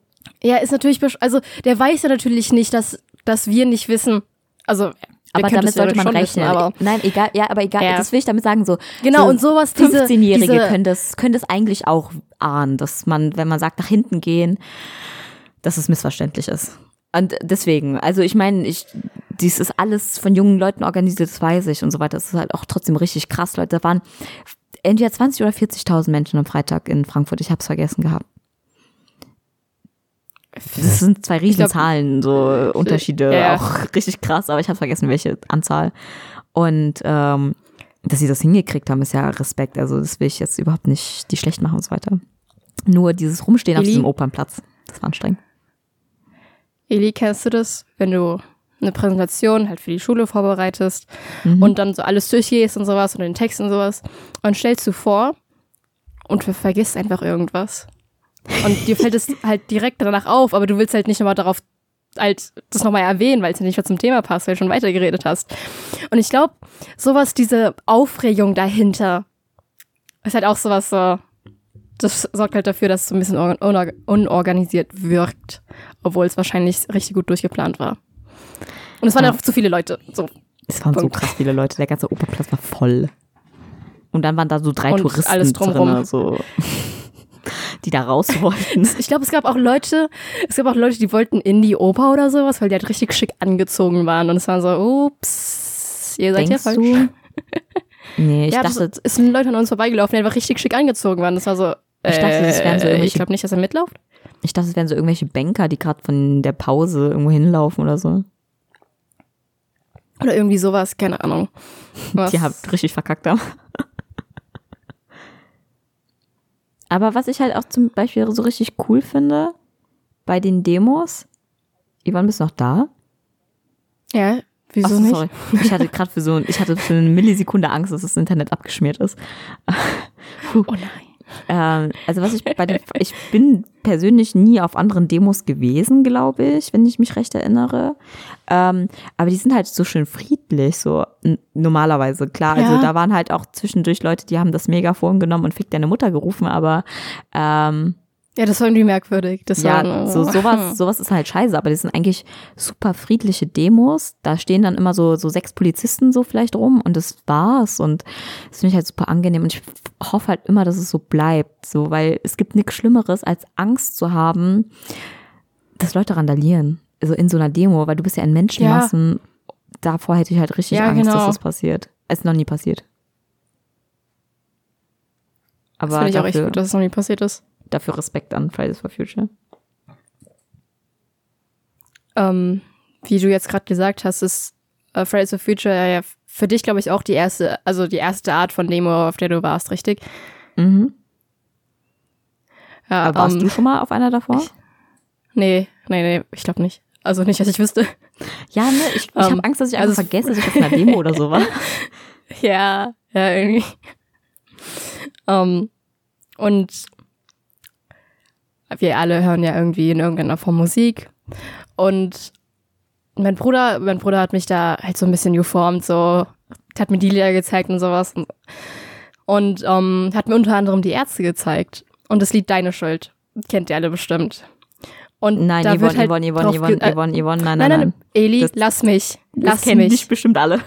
Ja, ist natürlich, also der weiß ja natürlich nicht, dass, dass wir nicht wissen. Also, aber damit sollte man rechnen. Wissen, Nein, egal, ja, aber egal, Ja. das will ich damit sagen, so. Genau, so und sowas, diese- 15-Jährige diese- können das, können das eigentlich auch ahnen, dass man, wenn man sagt, nach hinten gehen, dass es missverständlich ist. Und deswegen, also ich meine, ich, dies ist alles von jungen Leuten organisiert, das weiß ich und so weiter. Das ist halt auch trotzdem richtig krass, Leute. Da waren entweder 20 oder 40.000 Menschen am Freitag in Frankfurt. Ich habe es vergessen gehabt. Das sind zwei Riesenzahlen, so Unterschiede, Ja. auch richtig krass, aber ich habe vergessen, welche Anzahl. Und ähm, dass sie das hingekriegt haben, ist ja Respekt. Also das will ich jetzt überhaupt nicht die schlecht machen und so weiter. Nur dieses Rumstehen auf Eli? diesem Opernplatz, das war anstrengend. Eli, kennst du das, wenn du eine Präsentation halt für die Schule vorbereitest Mhm. und dann so alles durchgehst und sowas und den Text und sowas und stellst du vor und vergisst einfach irgendwas. Und dir fällt es halt direkt danach auf, aber du willst halt nicht nochmal darauf halt das nochmal erwähnen, weil es ja nicht mehr zum Thema passt, weil du schon weitergeredet hast. Und ich glaube, sowas, diese Aufregung dahinter, ist halt auch sowas so, das sorgt halt dafür, dass es so ein bisschen or- unor- unorganisiert wirkt, obwohl es wahrscheinlich richtig gut durchgeplant war. Und es waren Ja. einfach zu viele Leute. So. Es waren so Punkt. krass viele Leute, der ganze Opernplatz war voll. Und dann waren da so drei Und Touristen alles drumrum. drin, so, die da raus wollten. Ich glaube, es gab auch Leute, es gab auch Leute, die wollten in die Oper oder sowas, weil die halt richtig schick angezogen waren. Und es war so, ups, ihr seid Denkst ja falsch. du? Nee, ich ja, dachte, ist ein Leute an uns vorbeigelaufen, die einfach richtig schick angezogen waren. Das war so, Ich dachte, das wären so äh, irgendwelche- ich glaube nicht, dass er mitlauft. ich dachte, es wären so irgendwelche Banker, die gerade von der Pause irgendwo hinlaufen oder so. Oder irgendwie sowas, keine Ahnung. Was? Die haben richtig verkackt haben. Aber was ich halt auch zum Beispiel so richtig cool finde, bei den Demos, Ivan, bist du noch da? Ja, wieso so, nicht? sorry. Ich hatte gerade für so, ich hatte für eine Millisekunde Angst, dass das Internet abgeschmiert ist. Oh nein. Ähm, also was ich bei den, ich bin persönlich nie auf anderen Demos gewesen, glaube ich, wenn ich mich recht erinnere. Ähm, aber die sind halt so schön friedlich, so normalerweise. Klar, also Ja. da waren halt auch zwischendurch Leute, die haben das Megafon genommen und Fick deine Mutter gerufen, aber ähm, Ja, das war irgendwie merkwürdig. Das ja, war, so sowas, sowas ist halt scheiße, aber das sind eigentlich super friedliche Demos. Da stehen dann immer so, so sechs Polizisten so vielleicht rum und das war's. Und das finde ich halt super angenehm. Und ich hoffe halt immer, dass es so bleibt. So, weil es gibt nichts Schlimmeres, als Angst zu haben, dass Leute randalieren. Also in so einer Demo, weil du bist ja in Menschenmassen. Davor hätte ich halt richtig Ja, Angst, dass genau. das passiert. Es ist noch nie passiert. Das Aber finde ich auch echt dafür, gut, dass es noch nie passiert ist. Dafür Respekt an Fridays for Future. Ähm, wie du jetzt gerade gesagt hast, ist äh, Fridays for Future ja für dich, glaube ich, auch die erste, also die erste Art von Demo, auf der du warst, richtig? Mhm. Ja, Aber warst ähm, du schon mal auf einer davor? Nee, nee, nee, ich glaube nicht. Also nicht, dass ich wüsste. Ja, ne, ich, ich Ähm, habe Angst, dass ich also- vergesse, dass ich auf einer Demo oder so war. Ja, ja, irgendwie. Ähm, und wir alle hören ja irgendwie in irgendeiner Form Musik. Und mein Bruder, mein Bruder hat mich da halt so ein bisschen geformt, so, hat mir die Lieder gezeigt und sowas. Und, und ähm, hat mir unter anderem die Ärzte gezeigt. Und das Lied Deine Schuld. Kennt ihr alle bestimmt. Und Nein, da Yvonne, wird halt Yvonne, Yvonne, drauf Yvonne, äh, Yvonne, Yvonne, nein, Nein, nein, nein. Eli, Das- lass mich. Das Lass kennen mich. dich bestimmt alle.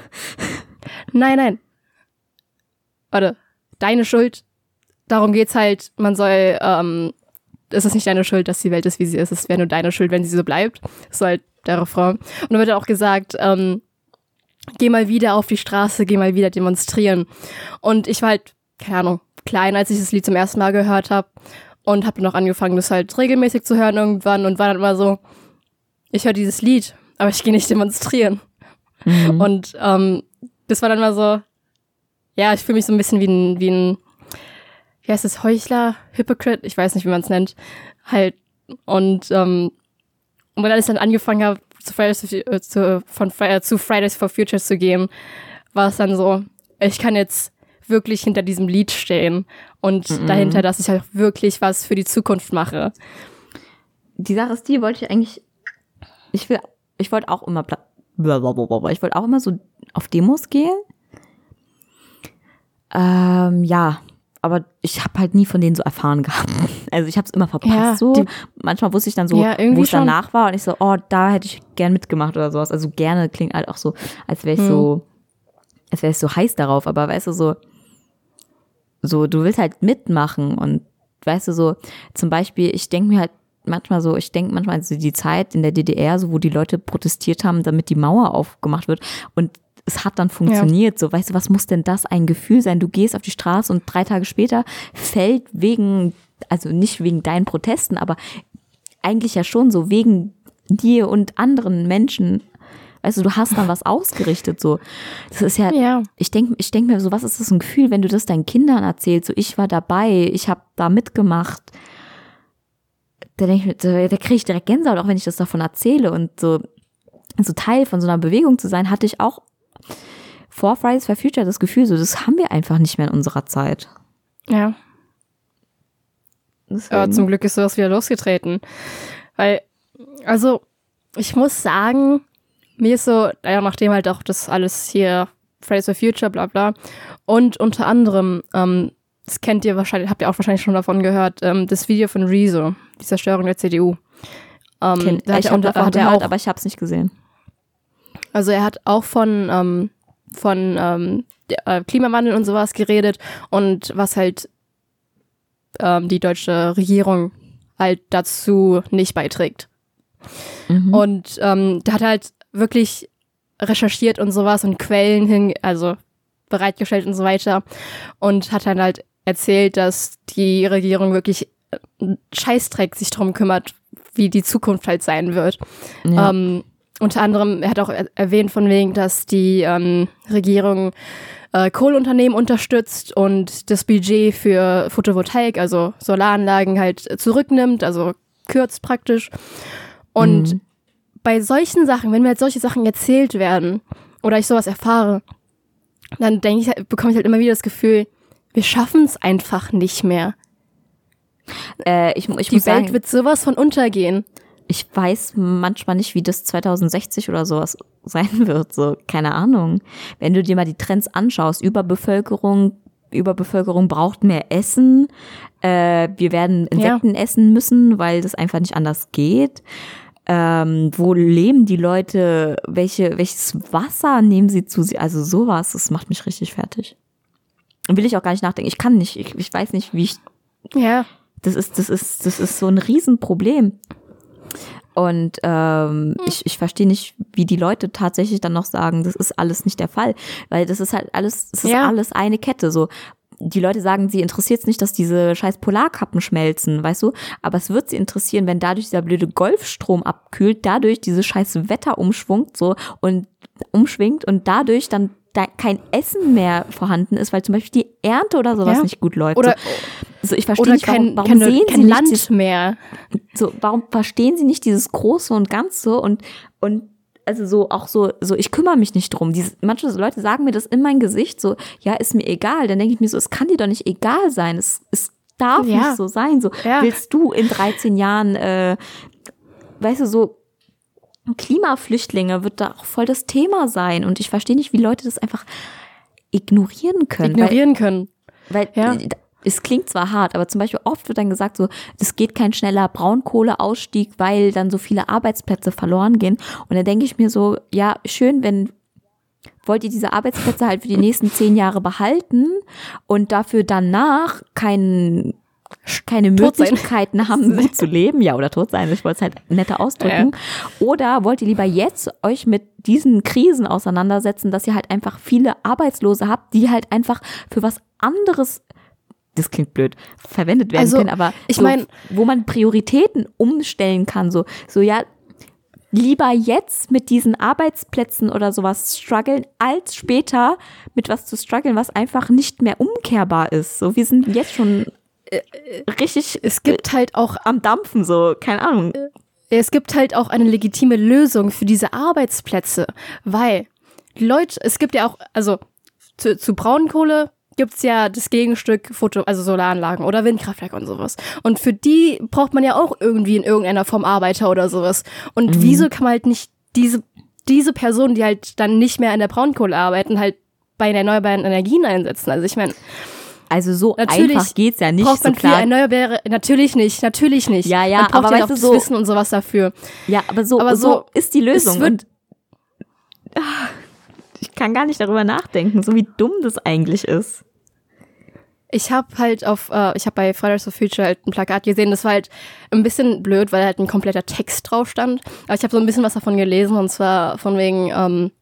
Nein, nein. Warte. Deine Schuld. Darum geht's halt. Man soll, ähm, es ist nicht deine Schuld, dass die Welt ist, wie sie ist. Es wäre nur deine Schuld, wenn sie so bleibt. Das ist halt der Refrain. Und dann wird auch gesagt, ähm, geh mal wieder auf die Straße, geh mal wieder demonstrieren. Und ich war halt, keine Ahnung, klein, als ich das Lied zum ersten Mal gehört habe. Und habe dann auch angefangen, das halt regelmäßig zu hören irgendwann. Und war dann immer so, ich höre dieses Lied, aber ich gehe nicht demonstrieren. Mhm. Und ähm, das war dann mal so, ja, ich fühle mich so ein bisschen wie ein, wie ein, wie heißt es, Heuchler, Hypocrite, ich weiß nicht, wie man es nennt, halt. Und, ähm, und als ich dann angefangen habe, zu Fridays, for, äh, zu, von, äh, zu Fridays for Future zu gehen, war es dann so, ich kann jetzt wirklich hinter diesem Lied stehen und Mhm. dahinter, dass ich halt wirklich was für die Zukunft mache. die Sache ist die, wollte ich eigentlich, ich will, ich wollte auch immer, blablabla, ich wollte auch immer so auf Demos gehen. Ähm, ja, aber ich habe halt nie von denen so erfahren gehabt. Also ich habe es immer verpasst Ja, so. die- Manchmal wusste ich dann so, Ja, wo es schon. danach war und ich so, oh, da hätte ich gern mitgemacht oder sowas. Also gerne klingt halt auch so, als wäre ich Hm. so, als wäre ich so heiß darauf. Aber weißt du so, so du willst halt mitmachen und weißt du so, zum Beispiel, ich denke mir halt manchmal so, ich denke manchmal an so die Zeit in der DDR, so wo die Leute protestiert haben, damit die Mauer aufgemacht wird und es hat dann funktioniert. So, weißt du, was muss denn das ein Gefühl sein? Du gehst auf die Straße und drei Tage später fällt wegen, also nicht wegen deinen Protesten, aber eigentlich ja schon so wegen dir und anderen Menschen. Weißt du, du hast dann was ausgerichtet, so. Das ist ja, Ja. ich denke ich denk mir so, was ist das ein Gefühl, wenn du das deinen Kindern erzählst, so ich war dabei, ich habe da mitgemacht. Da, denk ich, mir, da, da kriege ich direkt Gänsehaut, auch wenn ich das davon erzähle und so, so Teil von so einer Bewegung zu sein, hatte ich auch vor Fridays for Future das Gefühl, so das haben wir einfach nicht mehr in unserer Zeit. Ja. Deswegen, Aber zum Glück ist sowas wieder losgetreten. Weil, also, ich muss sagen, mir ist so, ja, nachdem halt auch das alles hier Fridays for Future, bla bla, und unter anderem, ähm, das kennt ihr wahrscheinlich, habt ihr auch wahrscheinlich schon davon gehört, ähm, das Video von Rezo, die Zerstörung der CDU. Ähm, kenn, da hat ich habe unter- davon hat er gehört, auch, aber ich habe es nicht gesehen. also er hat auch von, ähm, von ähm, der, äh, Klimawandel und sowas geredet und was halt ähm, die deutsche Regierung halt dazu nicht beiträgt. Mhm. Und ähm, da hat er halt wirklich recherchiert und sowas und Quellen hin, also bereitgestellt und so weiter. Und hat dann halt erzählt, dass die Regierung wirklich äh, Scheißdreck sich drum kümmert, wie die Zukunft halt sein wird. ja. Ähm, unter anderem, er hat auch er erwähnt von wegen, dass die ähm, Regierung äh, Kohleunternehmen unterstützt und das Budget für Photovoltaik, also Solaranlagen halt zurücknimmt, also kürzt praktisch. Und Mhm. bei solchen Sachen, wenn mir halt solche Sachen erzählt werden oder ich sowas erfahre, dann denke ich, bekomme ich halt immer wieder das Gefühl, wir schaffen es einfach nicht mehr. äh, ich, ich Die Welt sagen, wird sowas von untergehen. Ich weiß manchmal nicht, wie das 2060 oder sowas sein wird. So, keine Ahnung. Wenn du dir mal die Trends anschaust, Überbevölkerung, Überbevölkerung braucht mehr Essen. Äh, wir werden Insekten essen müssen, weil das einfach nicht anders geht. Ähm, wo leben die Leute? Welche, welches Wasser nehmen sie zu sich? Also sowas, das macht mich richtig fertig. Will ich auch gar nicht nachdenken. Ich kann nicht. Ich, ich weiß nicht, wie ich Ja, das ist, das ist, das ist so ein Riesenproblem. Und ähm, ich, ich verstehe nicht, wie die Leute tatsächlich dann noch sagen, das ist alles nicht der Fall. Weil das ist halt alles, das ist Ja. alles eine Kette. So, die Leute sagen, sie interessiert es nicht, dass diese scheiß Polarkappen schmelzen, weißt du? Aber es wird sie interessieren, wenn dadurch dieser blöde Golfstrom abkühlt, dadurch dieses scheiß Wetter umschwungt so und umschwingt und dadurch dann da kein Essen mehr vorhanden ist, weil zum Beispiel die Ernte oder sowas Ja. nicht gut läuft. oder so. Ich verstehe nicht, warum, kein, warum keine, sehen kein sie nicht Land dieses- mehr. so, warum verstehen sie nicht dieses Große und Ganze und, und also so auch so, so, ich kümmere mich nicht drum. Diese, manche Leute sagen mir das in mein Gesicht, so, ja, ist mir egal. Dann denke ich mir so, es kann dir doch nicht egal sein. Es, es darf Ja. nicht so sein. So, Ja. willst du in 13 Jahren, äh, weißt du, so Klimaflüchtlinge wird da auch voll das Thema sein. Und ich verstehe nicht, wie Leute das einfach ignorieren können. weil- Ignorieren können. weil Ja. es klingt zwar hart, aber zum Beispiel oft wird dann gesagt, so, es geht kein schneller Braunkohleausstieg, weil dann so viele Arbeitsplätze verloren gehen. Und dann denke ich mir so, ja, schön, wenn wollt ihr diese Arbeitsplätze halt für die nächsten zehn Jahre behalten und dafür danach kein, keine. Möglichkeiten haben, gut zu leben, ja, oder tot sein, ich wollte es halt netter ausdrücken. Oder wollt ihr lieber jetzt euch mit diesen Krisen auseinandersetzen, dass ihr halt einfach viele Arbeitslose habt, die halt einfach für was anderes, das klingt blöd, verwendet werden Also, können, aber ich so, mein- wo man Prioritäten umstellen kann, so, so ja, lieber jetzt mit diesen Arbeitsplätzen oder sowas strugglen, als später mit was zu strugglen, was einfach nicht mehr umkehrbar ist. So, wir sind jetzt schon richtig Es gibt halt auch am Dampfen, so, keine Ahnung. es gibt halt auch eine legitime Lösung für diese Arbeitsplätze, weil die Leute, es gibt ja auch, also zu, zu Braunkohle gibt's ja das Gegenstück Foto, also Solaranlagen oder Windkraftwerke und sowas. Und für die braucht man ja auch irgendwie in irgendeiner Form Arbeiter oder sowas. Und wieso kann man halt nicht diese, diese Personen, die halt dann nicht mehr an der Braunkohle arbeiten, halt bei den erneuerbaren Energien einsetzen? Also ich meine, Also so Natürlich einfach geht's ja nicht braucht so man für klar. erneuerbare, natürlich nicht, natürlich nicht. Ja, ja, man braucht aber ja auch das so- Wissen und sowas dafür. Ja, aber so, Aber so, so, ist die Lösung. es wird- und Ah, ich kann gar nicht darüber nachdenken, so wie dumm das eigentlich ist. Ich habe halt auf, äh, ich habe bei Fridays for Future halt ein Plakat gesehen, das war halt ein bisschen blöd, weil halt ein kompletter Text drauf stand. Aber ich habe so ein bisschen was davon gelesen und zwar von wegen, ähm,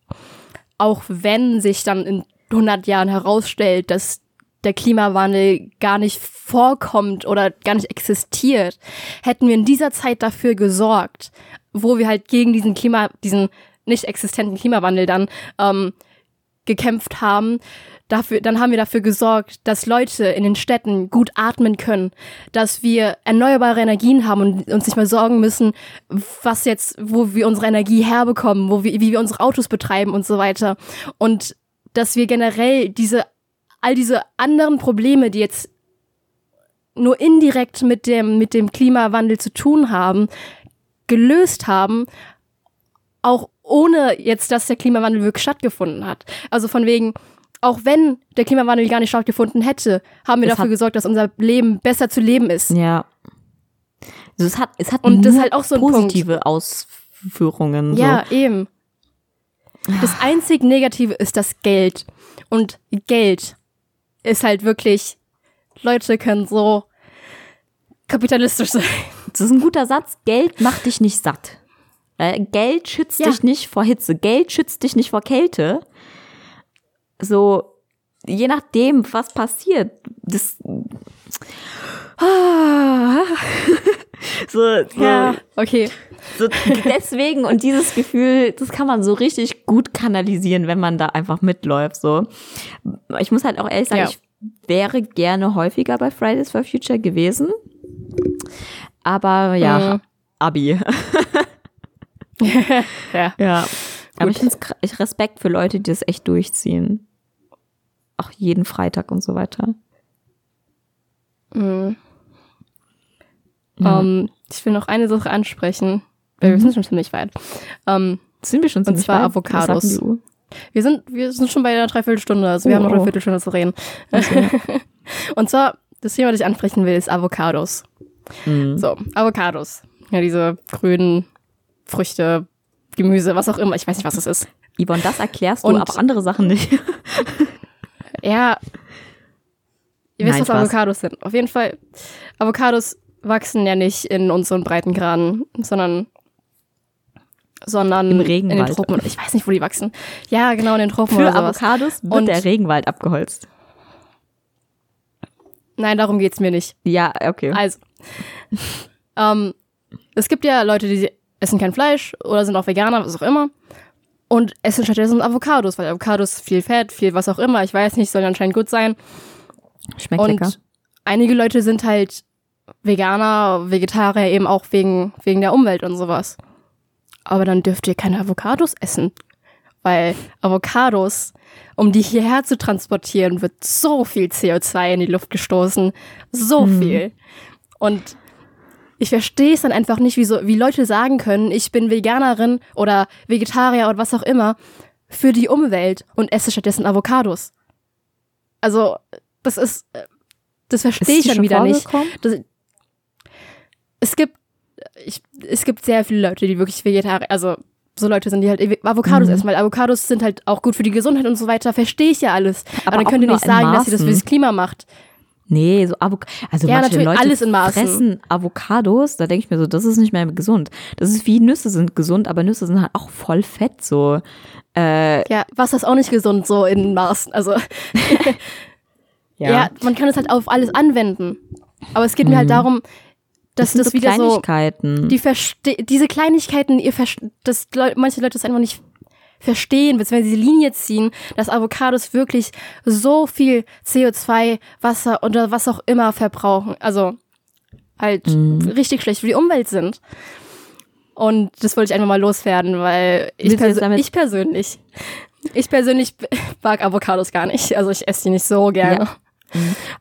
auch wenn sich dann in 100 Jahren herausstellt, dass der Klimawandel gar nicht vorkommt oder gar nicht existiert, hätten wir in dieser Zeit dafür gesorgt, wo wir halt gegen diesen Klima, diesen nicht existenten Klimawandel dann ähm, gekämpft haben, dafür, dann haben wir dafür gesorgt, dass Leute in den Städten gut atmen können, dass wir erneuerbare Energien haben und uns nicht mehr sorgen müssen, was jetzt, wo wir unsere Energie herbekommen, wo wir, wie wir unsere Autos betreiben und so weiter. Und dass wir generell diese, all diese anderen Probleme, die jetzt nur indirekt mit dem, mit dem Klimawandel zu tun haben, gelöst haben, auch ohne jetzt, dass der Klimawandel wirklich stattgefunden hat. Also von wegen, auch wenn der Klimawandel gar nicht stattgefunden hätte, haben wir Es dafür gesorgt, dass unser Leben besser zu leben ist. Ja. Also es hat, es hat Und das halt auch so positive Ausführungen. Ja, eben. Das einzig Negative ist das Geld. Und Geld ist halt wirklich, Leute können so kapitalistisch sein. Das ist ein guter Satz. Geld macht dich nicht satt. Äh, Geld schützt Ja. dich nicht vor Hitze. Geld schützt dich nicht vor Kälte. So, je nachdem, was passiert. Das. Ah. so, so, okay. So, deswegen und dieses Gefühl, das kann man so richtig gut kanalisieren, wenn man da einfach mitläuft. So, ich muss halt auch ehrlich sagen, Ja. ich wäre gerne häufiger bei Fridays for Future gewesen, aber ja, Mhm. Abi. Ja. Ja, aber ich finde ich Respekt für Leute, die das echt durchziehen, auch jeden Freitag und so weiter. Mhm. Ja. Ähm, ich will noch eine Sache ansprechen. weil Wir Mhm. sind schon ziemlich weit. Ähm, Sind wir schon Und ziemlich zwar weit? Avocados. Sagt die Uhr? wir, sind, wir sind schon bei einer Dreiviertelstunde, also wir Oh, haben noch eine oh. Viertelstunde zu reden. Und zwar, das Thema, das ich ansprechen will, ist Avocados. Mhm. So, Avocados. Ja, diese grünen Früchte, Gemüse, was auch immer. Ich weiß nicht, was das ist. Yvonne, das erklärst du, Und- aber andere Sachen nicht. Ja. Ihr wisst, was. Avocados sind. Auf jeden Fall, Avocados wachsen ja nicht in unseren Breitengraden, sondern sondern Im in Regenwald. den Tropen. Ich weiß nicht, wo die wachsen. Ja, genau, in den Tropen Für oder sowas. Avocados wird Und- der Regenwald abgeholzt. Nein, darum geht's mir nicht. Ja, okay. Also, ähm, es gibt ja Leute, die essen kein Fleisch oder sind auch Veganer, was auch immer. Und essen stattdessen Avocados, weil Avocados viel Fett, viel was auch immer, ich weiß nicht, sollen anscheinend gut sein. Schmeckt und lecker. einige Leute sind halt Veganer, Vegetarier eben auch wegen, wegen der Umwelt und sowas. Aber dann dürft ihr keine Avocados essen. Weil Avocados, um die hierher zu transportieren, wird so viel CO2 in die Luft gestoßen. So Hm. viel. Und ich verstehe es dann einfach nicht, wie, so, wie Leute sagen können, ich bin Veganerin oder Vegetarier oder was auch immer für die Umwelt und esse stattdessen Avocados. Also, das ist, äh, das verstehe ich dann schon wieder nicht. Das, es gibt, ich, es gibt sehr viele Leute, die wirklich Vegetarier, also so Leute sind, die halt Avocados Mhm. essen, weil Avocados sind halt auch gut für die Gesundheit und so weiter. Verstehe ich ja alles. Aber, Aber dann könnt ihr nicht sagen, dass ihr das fürs Klima macht. Nee, so Avok also Ja, manche natürlich, Leute alles in Maßen. fressen Avocados, da denke ich mir so, das ist nicht mehr gesund. Das ist wie Nüsse sind gesund, aber Nüsse sind halt auch voll fett so. Äh, Ja, Wasser ist auch nicht gesund so in Maßen. Also ja. man kann es halt auf alles anwenden. Aber es geht mir halt darum, dass sind das so wieder so Kleinigkeiten. die verste diese Kleinigkeiten, ihr dass Leu manche Leute das einfach nicht verstehen, beziehungsweise die Linie ziehen, dass Avocados wirklich so viel CO2, Wasser oder was auch immer verbrauchen. Also halt Mhm. richtig schlecht für die Umwelt sind. Und das wollte ich einfach mal loswerden, weil ich, perso ich persönlich, ich persönlich mag Avocados gar nicht. Also ich esse die nicht so gerne.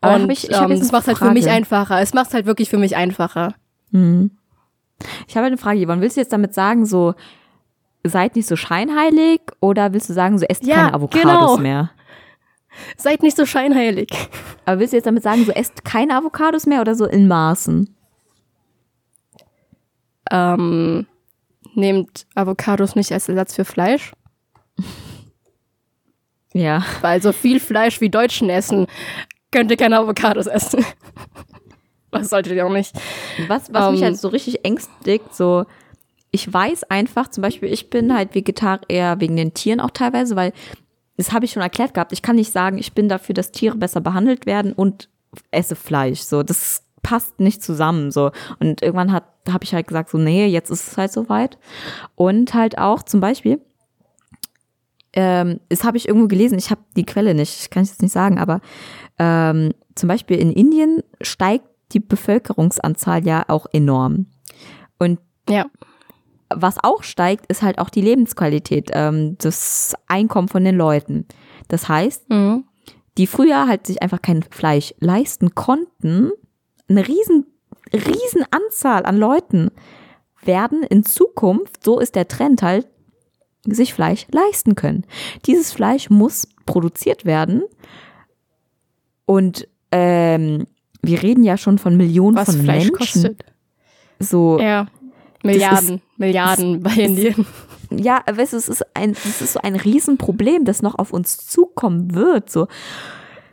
Aber Und hab ich- ich hab ähm, es eine macht halt für mich einfacher. Es macht halt wirklich für mich einfacher. Mhm. Ich habe eine Frage, Yvonne. Willst du jetzt damit sagen, so, seid nicht so scheinheilig oder willst du sagen, so, esst Ja, keine Avocados genau. mehr? Seid nicht so scheinheilig. Aber willst du jetzt damit sagen, so, esst keine Avocados mehr oder so in Maßen? ähm, nehmt Avocados nicht als Ersatz für Fleisch, Ja. weil so viel Fleisch wie Deutschen essen, könnt ihr keine Avocados essen. Was solltet ihr auch nicht? Was, was mich Ähm, halt so richtig ängstigt, so, ich weiß einfach, zum Beispiel, ich bin halt Vegetarier wegen den Tieren auch teilweise, weil, das habe ich schon erklärt gehabt, ich kann nicht sagen, ich bin dafür, dass Tiere besser behandelt werden und esse Fleisch, so, das passt nicht zusammen, so. Und irgendwann hat, habe ich halt gesagt, so, nee, jetzt ist es halt soweit. Und halt auch zum Beispiel, ähm, das habe ich irgendwo gelesen, ich habe die Quelle nicht, ich kann es jetzt nicht sagen, aber ähm, zum Beispiel in Indien steigt die Bevölkerungsanzahl ja auch enorm. Und Ja. was auch steigt, ist halt auch die Lebensqualität, ähm, das Einkommen von den Leuten. Das heißt, Mhm. die früher halt sich einfach kein Fleisch leisten konnten, eine riesen, riesen Anzahl an Leuten werden in Zukunft, so ist der Trend halt, sich Fleisch leisten können. Dieses Fleisch muss produziert werden und ähm, wir reden ja schon von Millionen Was von Fleisch Menschen. kostet. So, Ja. Milliarden, Milliarden bei Indien. ja, weißt du, es ist ein, es ist so ein Riesenproblem, das noch auf uns zukommen wird. So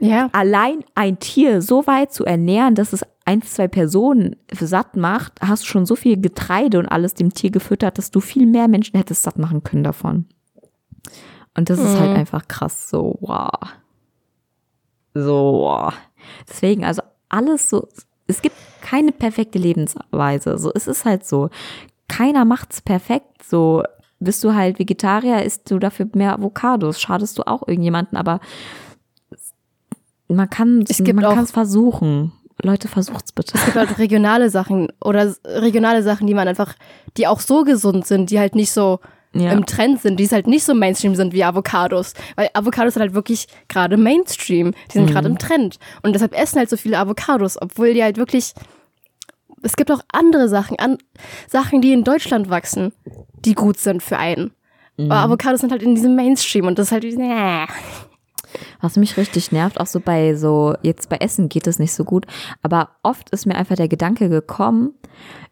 Ja. allein ein Tier so weit zu ernähren, dass es ein, zwei Personen satt macht, hast du schon so viel Getreide und alles dem Tier gefüttert, dass du viel mehr Menschen hättest satt machen können davon. Und das ist halt Mhm. einfach krass, so, wow. So. Deswegen, also alles so, es gibt keine perfekte Lebensweise. So, es ist halt so. Keiner macht's perfekt. So, bist du halt Vegetarier, isst du dafür mehr Avocados, schadest du auch irgendjemanden, aber man kann Es man kann es versuchen. Leute, versucht's bitte. Es gibt halt regionale Sachen oder regionale Sachen, die man einfach, die auch so gesund sind, die halt nicht so Ja. im Trend sind, die es halt nicht so Mainstream sind wie Avocados. Weil Avocados sind halt wirklich gerade Mainstream. Die sind gerade im Trend. Und deshalb essen halt so viele Avocados, obwohl die halt wirklich. Es gibt auch andere Sachen, an, Sachen, die in Deutschland wachsen, die gut sind für einen. Aber Avocados sind halt in diesem Mainstream und das ist halt. Äh. Was mich richtig nervt, auch so bei so, jetzt bei Essen geht es nicht so gut, aber oft ist mir einfach der Gedanke gekommen,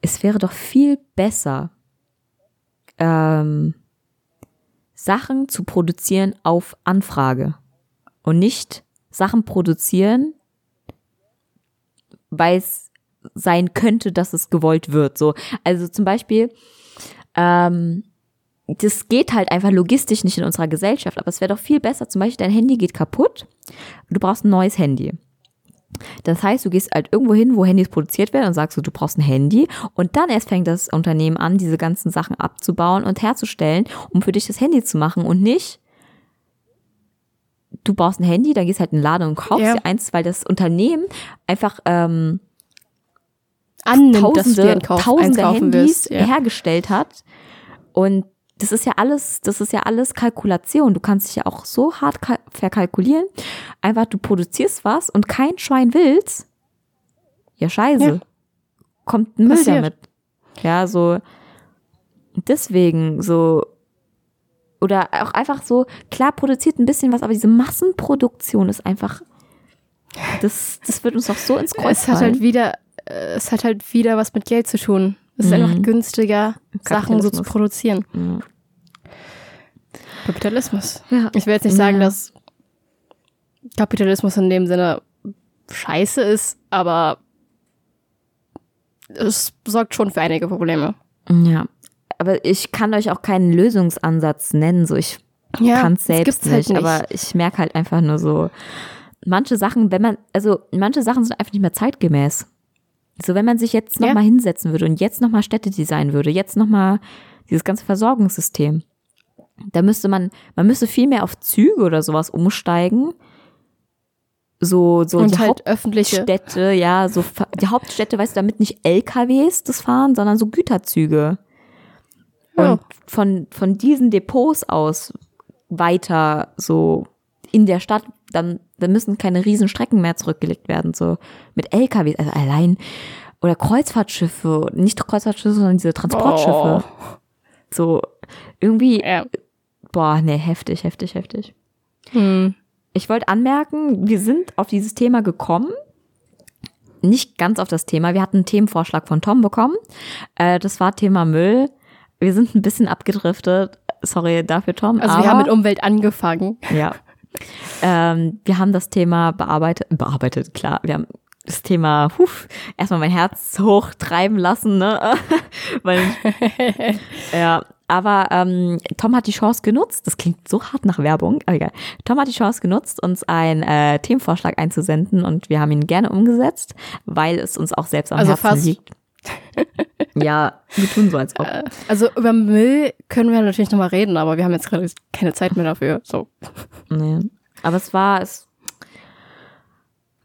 es wäre doch viel besser, ähm, Sachen zu produzieren auf Anfrage und nicht Sachen produzieren, weil es sein könnte, dass es gewollt wird. So, also zum Beispiel, ähm, das geht halt einfach logistisch nicht in unserer Gesellschaft, aber es wäre doch viel besser, zum Beispiel dein Handy geht kaputt, du brauchst ein neues Handy. Das heißt, du gehst halt irgendwo hin, wo Handys produziert werden und sagst du, du brauchst ein Handy und dann erst fängt das Unternehmen an, diese ganzen Sachen abzubauen und herzustellen, um für dich das Handy zu machen und nicht du brauchst ein Handy, dann gehst halt in den Laden und kaufst Ja. dir eins, weil das Unternehmen einfach ähm, Annimmt, tausende, Kauf, tausende Handys. Ja. hergestellt hat. Und das ist ja alles, das ist ja alles Kalkulation. Du kannst dich ja auch so hart kal- verkalkulieren. Einfach, du produzierst was und kein Schwein will's. Ja, scheiße. Ja. Kommt ein Müll Passiert. damit. Ja, so. Deswegen, so. Oder auch einfach so, klar produziert ein bisschen was, aber diese Massenproduktion ist einfach, das, das wird uns doch so ins Kreuz Es hat fallen. halt wieder, äh, es hat halt wieder was mit Geld zu tun. Es ist einfach günstiger, Sachen so zu produzieren. Ja. Kapitalismus. Ja. Ich will jetzt nicht sagen, Ja. dass Kapitalismus in dem Sinne scheiße ist, aber es sorgt schon für einige Probleme. Ja, aber ich kann euch auch keinen Lösungsansatz nennen. So, ich Ja, kann es selbst gibt's nicht, halt nicht. aber ich merke halt einfach nur so, manche Sachen, wenn man, also manche Sachen sind einfach nicht mehr zeitgemäß. So, wenn man sich jetzt Ja. nochmal hinsetzen würde und jetzt nochmal Städte designen würde, jetzt nochmal dieses ganze Versorgungssystem, da müsste man, man müsste viel mehr auf Züge oder sowas umsteigen. So, so Und die halt öffentliche. Hauptstädte, ja, so die Hauptstädte, weißt du, damit nicht LKWs das fahren, sondern so Güterzüge. Ja. Und von, von diesen Depots aus weiter so in der Stadt, dann, dann müssen keine riesen Strecken mehr zurückgelegt werden, so mit LKWs, also allein, oder Kreuzfahrtschiffe, nicht Kreuzfahrtschiffe, sondern diese Transportschiffe. So, irgendwie, Ja. boah, nee, heftig, heftig, heftig. Hm. Ich wollte anmerken, wir sind auf dieses Thema gekommen. Nicht ganz auf das Thema. Wir hatten einen Themenvorschlag von Tom bekommen. Äh, das war Thema Müll. Wir sind ein bisschen abgedriftet. Sorry dafür, Tom. Also wir haben mit Umwelt angefangen. ja. Ähm, wir haben das Thema bearbeitet, bearbeitet, klar. Wir haben das Thema, huf, erstmal mein Herz hochtreiben lassen, ne? Weil, ja, aber ähm, Tom hat die Chance genutzt, das klingt so hart nach Werbung, aber egal. Tom hat die Chance genutzt, uns einen äh, Themenvorschlag einzusenden und wir haben ihn gerne umgesetzt, weil es uns auch selbst am Also Herzen liegt. Ja, wir tun so, als ob. Also über Müll können wir natürlich nochmal reden, aber wir haben jetzt gerade keine Zeit mehr dafür. So. Nee. Aber es war, es,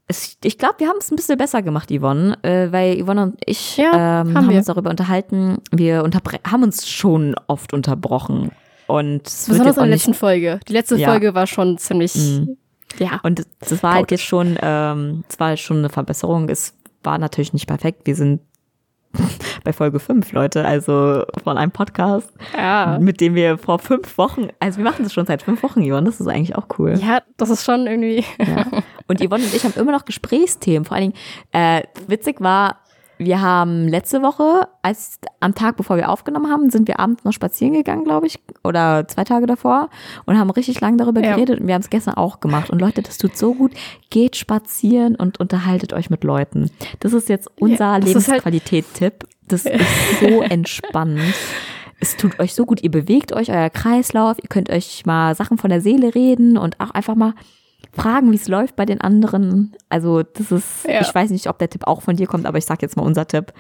es ich glaube, wir haben es ein bisschen besser gemacht, Yvonne, äh, weil Yvonne und ich Ja, ähm, haben haben uns darüber unterhalten. Wir haben uns schon oft unterbrochen. Und Besonders in der letzten Folge. Die letzte Ja. Folge war schon ziemlich, Mhm. ja. und das- das war halt jetzt schon, ähm, es war schon eine Verbesserung. Es war natürlich nicht perfekt. Wir sind bei Folge 5, Leute, also von einem Podcast, Ja. mit dem wir vor fünf Wochen, also wir machen das schon seit fünf Wochen, Yvonne, das ist eigentlich auch cool. Ja, das ist schon irgendwie. Ja. Und Yvonne und ich haben immer noch Gesprächsthemen. Vor allen Dingen, äh, witzig war, wir haben letzte Woche, als am Tag, bevor wir aufgenommen haben, sind wir abends noch spazieren gegangen, glaube ich, oder zwei Tage davor und haben richtig lang darüber Ja. geredet und wir haben es gestern auch gemacht. Und Leute, das tut so gut. Geht spazieren und unterhaltet euch mit Leuten. Das ist jetzt unser halt- Lebensqualität-Tipp. Das ist so entspannend. Es tut euch so gut. Ihr bewegt euch, euer Kreislauf. Ihr könnt euch mal Sachen von der Seele reden und auch einfach mal fragen, wie es läuft bei den anderen. Also das ist, Ja. ich weiß nicht, ob der Tipp auch von dir kommt, aber ich sag jetzt mal unser Tipp.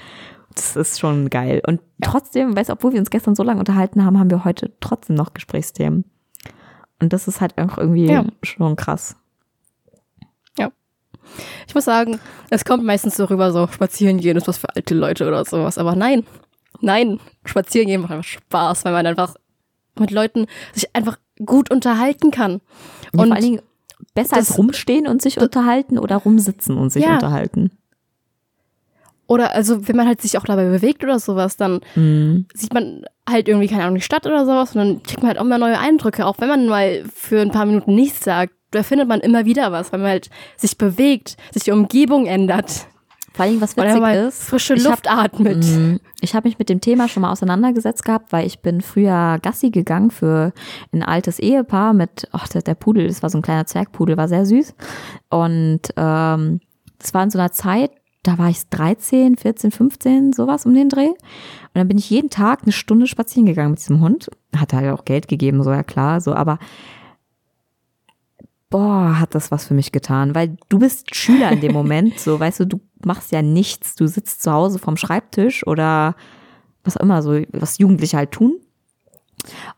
Das ist schon geil. Und trotzdem, weißt du, obwohl wir uns gestern so lange unterhalten haben, haben wir heute trotzdem noch Gesprächsthemen. Und das ist halt einfach irgendwie Ja. schon krass. Ich muss sagen, es kommt meistens so rüber, so spazieren gehen ist was für alte Leute oder sowas. Aber nein, nein, spazieren gehen macht einfach Spaß, weil man einfach mit Leuten sich einfach gut unterhalten kann. Und Und vor allen Dingen besser das- als rumstehen und sich unterhalten oder rumsitzen und sich Ja. unterhalten. Oder also, wenn man halt sich auch dabei bewegt oder sowas, dann Mhm. sieht man halt irgendwie, keine Ahnung, die Stadt oder sowas und dann kriegt man halt auch mal neue Eindrücke. Auch wenn man mal für ein paar Minuten nichts sagt, da findet man immer wieder was, weil man halt sich bewegt, sich die Umgebung ändert. Vor Dingen, was witzig ist, frische ich hab- Luft atmet. Mm, Ich habe mich mit dem Thema schon mal auseinandergesetzt gehabt, weil ich bin früher Gassi gegangen für ein altes Ehepaar mit, ach, der, der Pudel, das war so ein kleiner Zwergpudel, war sehr süß. Und ähm, das war in so einer Zeit, da war ich 13, 14, 15, sowas um den Dreh. Und dann bin ich jeden Tag eine Stunde spazieren gegangen mit diesem Hund. Hat halt auch Geld gegeben, so ja klar, so, aber boah, hat das was für mich getan, weil du bist Schüler in dem Moment, so, weißt du, du machst ja nichts, du sitzt zu Hause vorm Schreibtisch oder was auch immer, so, was Jugendliche halt tun.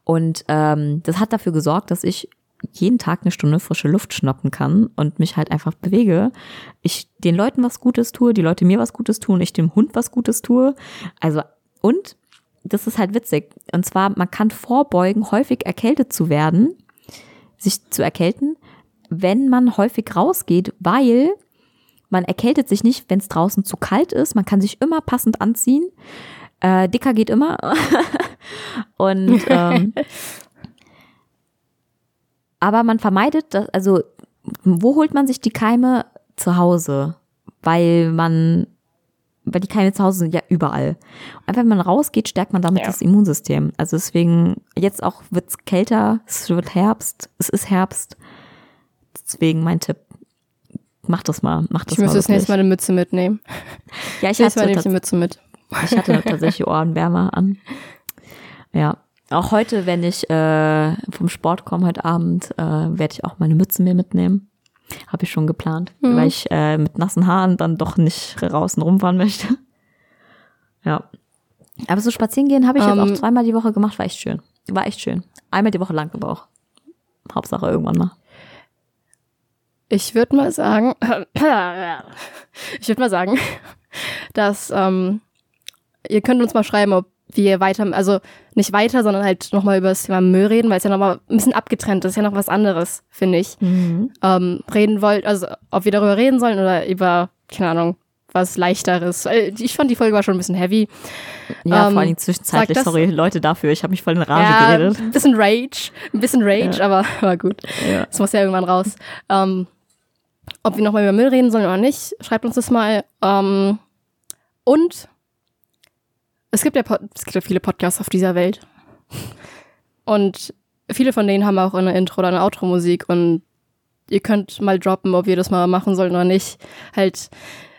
Und ähm, das hat dafür gesorgt, dass ich jeden Tag eine Stunde frische Luft schnappen kann und mich halt einfach bewege, ich den Leuten was Gutes tue, die Leute mir was Gutes tun, ich dem Hund was Gutes tue. Also, und das ist halt witzig. Und zwar, man kann vorbeugen, häufig erkältet zu werden, sich zu erkälten, wenn man häufig rausgeht, weil man erkältet sich nicht, wenn es draußen zu kalt ist. Man kann sich immer passend anziehen. Äh, dicker geht immer. und ähm, aber man vermeidet das, also wo holt man sich die Keime zu Hause? Weil man, weil die Keime zu Hause sind ja überall. Und wenn man rausgeht, stärkt man damit Ja. das Immunsystem. Also deswegen, jetzt auch wird's kälter, es wird Herbst, es ist Herbst. Deswegen mein Tipp. Mach das mal, mach das Ich müsste mal. das nächste Mal eine Mütze mitnehmen. Ja, ich Mal hatte, ich eine Mütze mit. ich hatte tatsächlich Ohrenwärmer an. Ja. Auch heute, wenn ich äh, vom Sport komme heute Abend, äh, werde ich auch meine Mütze mir mitnehmen. Habe ich schon geplant, Mhm. weil ich äh, mit nassen Haaren dann doch nicht draußen rumfahren möchte. Ja. Aber so spazieren gehen habe ich jetzt Ähm. auch zweimal die Woche gemacht, war echt schön. War echt schön. Einmal die Woche lang aber auch. Hauptsache irgendwann mal. Ich würde mal sagen, ich würde mal sagen, dass ähm, ihr könnt uns mal schreiben, ob wir weiter, also nicht weiter, sondern halt nochmal über das Thema Müll reden, weil es ja nochmal ein bisschen abgetrennt ist, ist ja noch was anderes, finde ich. Mhm. Ähm, reden wollt, also ob wir darüber reden sollen oder über, keine Ahnung, was leichteres. Weil Ich fand die Folge war schon ein bisschen heavy. Ja, Ähm, vor allem zwischenzeitlich, sorry Leute dafür, ich habe mich voll in Rage ja, geredet. ein bisschen Rage, ein bisschen Rage, aber war gut. Ja. Das muss ja irgendwann raus. Ähm, ob wir nochmal über Müll reden sollen oder nicht, schreibt uns das mal. Ähm, und es gibt, ja es gibt ja viele Podcasts auf dieser Welt. Und viele von denen haben auch eine Intro- oder eine Outro-Musik. Und ihr könnt mal droppen, ob wir das mal machen sollen oder nicht. Halt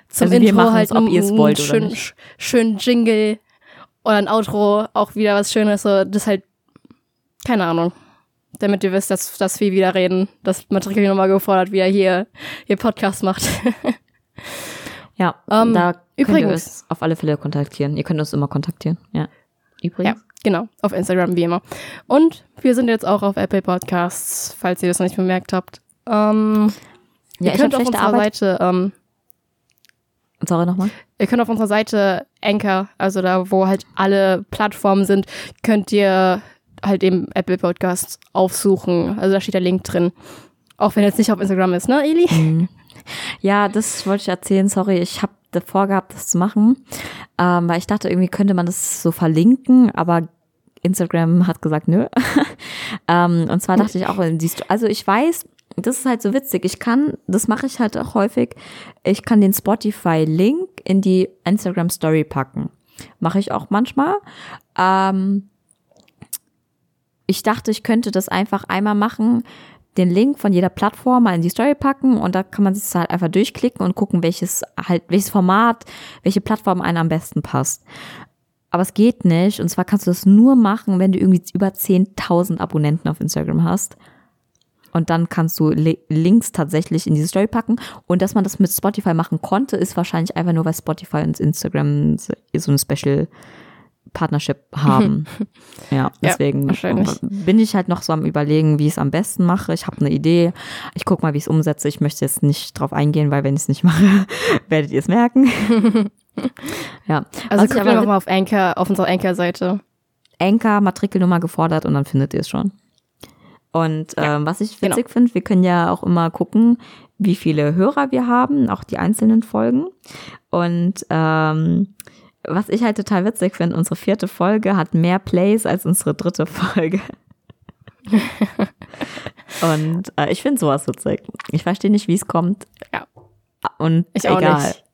zum Also Intro halt ob ihr es wollt oder schönen, nicht. schönen Jingle oder ein Outro, auch wieder was Schönes. So, das halt, keine Ahnung damit ihr wisst, dass, dass wir wieder reden, dass Matrikel nochmal gefordert wieder hier ihr Podcast macht. Ja, Ähm, da könnt ihr übrigens- uns auf alle Fälle kontaktieren. Ihr könnt uns immer kontaktieren. Ja. ja, Übrigens. genau, auf Instagram wie immer. Und wir sind jetzt auch auf Apple Podcasts, falls ihr das noch nicht bemerkt habt. Ähm, Ja, ihr könnt auf unserer Arbeit. Seite, ähm, Sorry nochmal. ihr könnt auf unserer Seite Anchor, also da, wo halt alle Plattformen sind, könnt ihr halt eben Apple Podcasts aufsuchen. Also da steht der Link drin. Auch wenn jetzt nicht auf Instagram ist, ne, Eli? Mhm. Ja, das wollte ich erzählen. Sorry, ich habe davor gehabt, das zu machen, ähm, weil ich dachte, irgendwie könnte man das so verlinken, aber Instagram hat gesagt, nö. ähm, und zwar dachte ich auch, also ich weiß, das ist halt so witzig. Ich kann, das mache ich halt auch häufig, ich kann den Spotify-Link in die Instagram-Story packen. Mache ich auch manchmal. Ähm, ich dachte, ich könnte das einfach einmal machen, den Link von jeder Plattform mal in die Story packen und da kann man sich halt einfach durchklicken und gucken, welches halt, welches Format, welche Plattform einem am besten passt. Aber es geht nicht. Und zwar kannst du das nur machen, wenn du irgendwie über 10.000 Abonnenten auf Instagram hast. Und dann kannst du Li- Links tatsächlich in diese Story packen. Und dass man das mit Spotify machen konnte, ist wahrscheinlich einfach nur, weil Spotify und Instagram so eine Special Partnership haben. ja, deswegen wahrscheinlich. bin ich halt noch so am überlegen, wie ich es am besten mache. Ich habe eine Idee. Ich gucke mal, wie ich es umsetze. Ich möchte jetzt nicht drauf eingehen, weil wenn ich es nicht mache, werdet ihr es merken. ja. Also guckt einfach mal auf Anchor, auf unserer Anchor-Seite. Anchor, Matrikelnummer gefordert und dann findet ihr es schon. Und Ja, ähm, was ich genau. witzig finde, wir können ja auch immer gucken, wie viele Hörer wir haben, auch die einzelnen Folgen. Und ähm, was ich halt total witzig finde, unsere vierte Folge hat mehr Plays als unsere dritte Folge. Und äh, ich finde sowas witzig. Ich verstehe nicht, wie es kommt. Ja. Und Ich auch egal. nicht.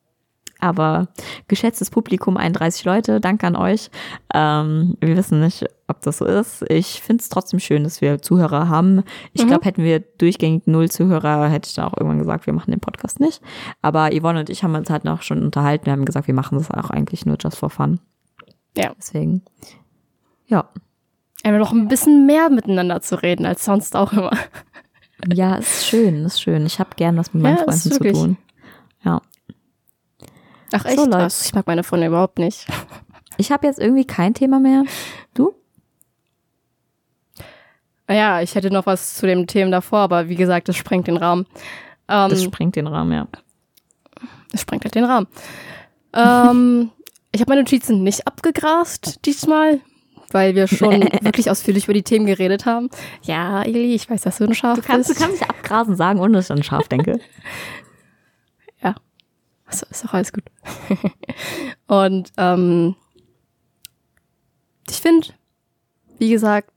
Aber geschätztes Publikum, 31 Leute, danke an euch. Ähm, wir wissen nicht, ob das so ist. Ich finde es trotzdem schön, dass wir Zuhörer haben. Ich Mhm. glaube, hätten wir durchgängig null Zuhörer, hätte ich dann auch irgendwann gesagt, wir machen den Podcast nicht. Aber Yvonne und ich haben uns halt noch schon unterhalten. Wir haben gesagt, wir machen das auch eigentlich nur just for fun. Ja. Deswegen, ja. Einfach noch ein bisschen mehr miteinander zu reden als sonst auch immer. Ja, ist schön, ist schön. Ich habe gern was mit meinen Ja, Freunden zu tun. Ach echt? So. Was? ich mag meine Freunde überhaupt nicht. Ich habe jetzt irgendwie kein Thema mehr. Du? Ja, ich hätte noch was zu dem Themen davor, aber wie gesagt, das sprengt den Rahmen. Ähm, Das sprengt den Rahmen, ja. Es sprengt halt den Rahmen. ähm, ich habe meine Notizen nicht abgegrast diesmal, weil wir schon wirklich ausführlich über die Themen geredet haben. Ja, Eli, ich weiß, dass du ein Schaf Du kannst, du bist. kannst nicht abgrasen sagen, ohne dass ich an scharf denke. Achso, ist doch alles gut. Und ähm, ich finde, wie gesagt,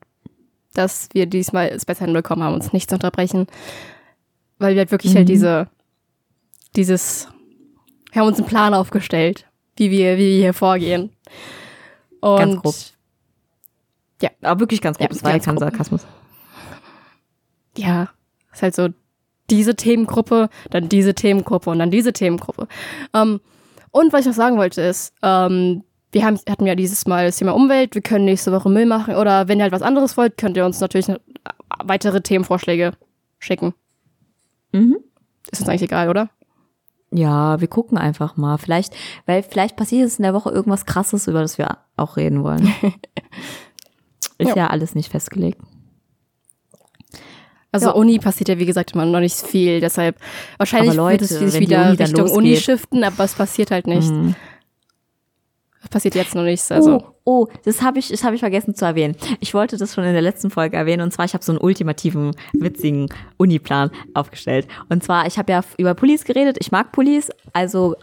dass wir diesmal es besser hinbekommen haben, uns nicht zu unterbrechen, weil wir halt wirklich halt Mhm. diese, dieses, wir haben uns einen Plan aufgestellt, wie wir, wie wir hier vorgehen. Und Ganz grob. Ja. Aber wirklich ganz grob, Ja, das war ja kein. Sarkasmus. ja, ist halt so diese Themengruppe, dann diese Themengruppe und dann diese Themengruppe. Ähm, und was ich noch sagen wollte ist, ähm, wir haben, hatten ja dieses Mal das Thema Umwelt, wir können nächste Woche Müll machen oder wenn ihr halt was anderes wollt, könnt ihr uns natürlich noch weitere Themenvorschläge schicken. Mhm. Ist uns eigentlich egal, oder? Ja, wir gucken einfach mal. Vielleicht, weil vielleicht passiert es in der Woche irgendwas krasses, über das wir auch reden wollen. Ist ja. Ja. alles nicht festgelegt. Also Ja. Uni passiert ja wie gesagt immer noch nicht viel, deshalb wahrscheinlich Aber Leute, wird es sich wieder Uni Richtung Uni losgeht- shiften, aber es passiert halt nicht. Mhm. Es passiert jetzt noch nichts. Also Oh, oh, das habe ich, das habe ich vergessen zu erwähnen. Ich wollte das schon in der letzten Folge erwähnen und zwar ich habe so einen ultimativen witzigen Uniplan aufgestellt. Und zwar ich habe ja über Pullis geredet. Ich mag Pullis, also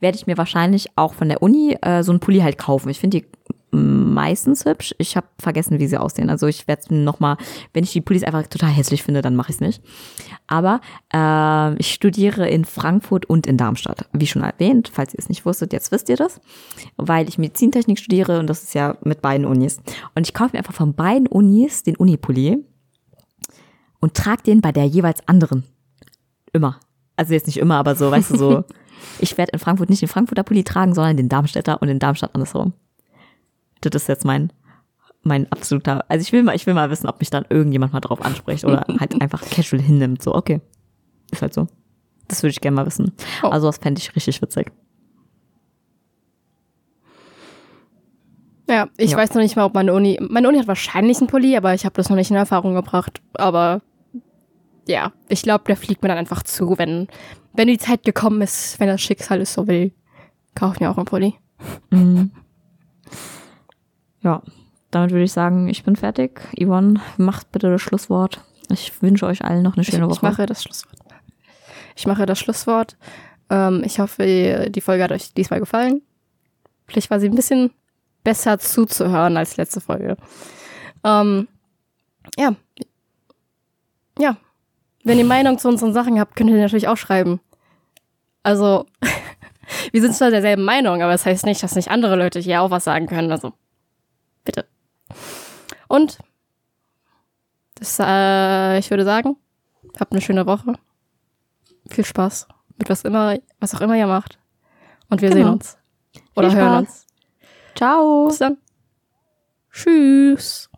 werde ich mir wahrscheinlich auch von der Uni äh, so einen Pulli halt kaufen. Ich finde die mm, meistens hübsch. Ich habe vergessen, wie sie aussehen. Also ich werde noch mal, wenn ich die Pullis einfach total hässlich finde, dann mache ich es nicht. Aber ähm, ich studiere in Frankfurt und in Darmstadt. Wie schon erwähnt, falls ihr es nicht wusstet, jetzt wisst ihr das, weil ich Medizintechnik studiere und das ist ja mit beiden Unis. Und ich kaufe mir einfach von beiden Unis den Unipulli und trage den bei der jeweils anderen. Immer. Also jetzt nicht immer, aber so, weißt du, so. Ich werde in Frankfurt nicht den Frankfurter Pulli tragen, sondern den Darmstädter und in Darmstadt andersrum. Das ist jetzt mein, mein absoluter, also ich will mal, ich will mal wissen, ob mich dann irgendjemand mal drauf anspricht oder halt einfach casual hinnimmt. So, okay. Ist halt so. Das würde ich gerne mal wissen. Oh. Also das fände ich richtig witzig. Ja, ich Ja. weiß noch nicht mal, ob meine Uni. Meine Uni hat wahrscheinlich einen Pulli, aber ich habe das noch nicht in Erfahrung gebracht. Aber ja, ich glaube, der fliegt mir dann einfach zu, wenn, wenn die Zeit gekommen ist, wenn das Schicksal es so will. Kauf ich mir auch einen Pulli. Mhm. Ja, damit würde ich sagen, ich bin fertig. Yvonne, macht bitte das Schlusswort. Ich wünsche euch allen noch eine Ich, schöne ich Woche. mache das Schlusswort. Ich mache das Schlusswort. Ähm, ich hoffe, die Folge hat euch diesmal gefallen. Vielleicht war sie ein bisschen besser zuzuhören als letzte Folge. Ähm, ja. Ja. Wenn ihr Meinung zu unseren Sachen habt, könnt ihr natürlich auch schreiben. Also, wir sind zwar derselben Meinung, aber das heißt nicht, dass nicht andere Leute hier auch was sagen können. Also, bitte. Und das, äh, ich würde sagen, habt eine schöne Woche. Viel Spaß mit was immer, was auch immer ihr macht. Und wir Genau. sehen uns. Oder hören uns. Ciao. Bis dann. Tschüss.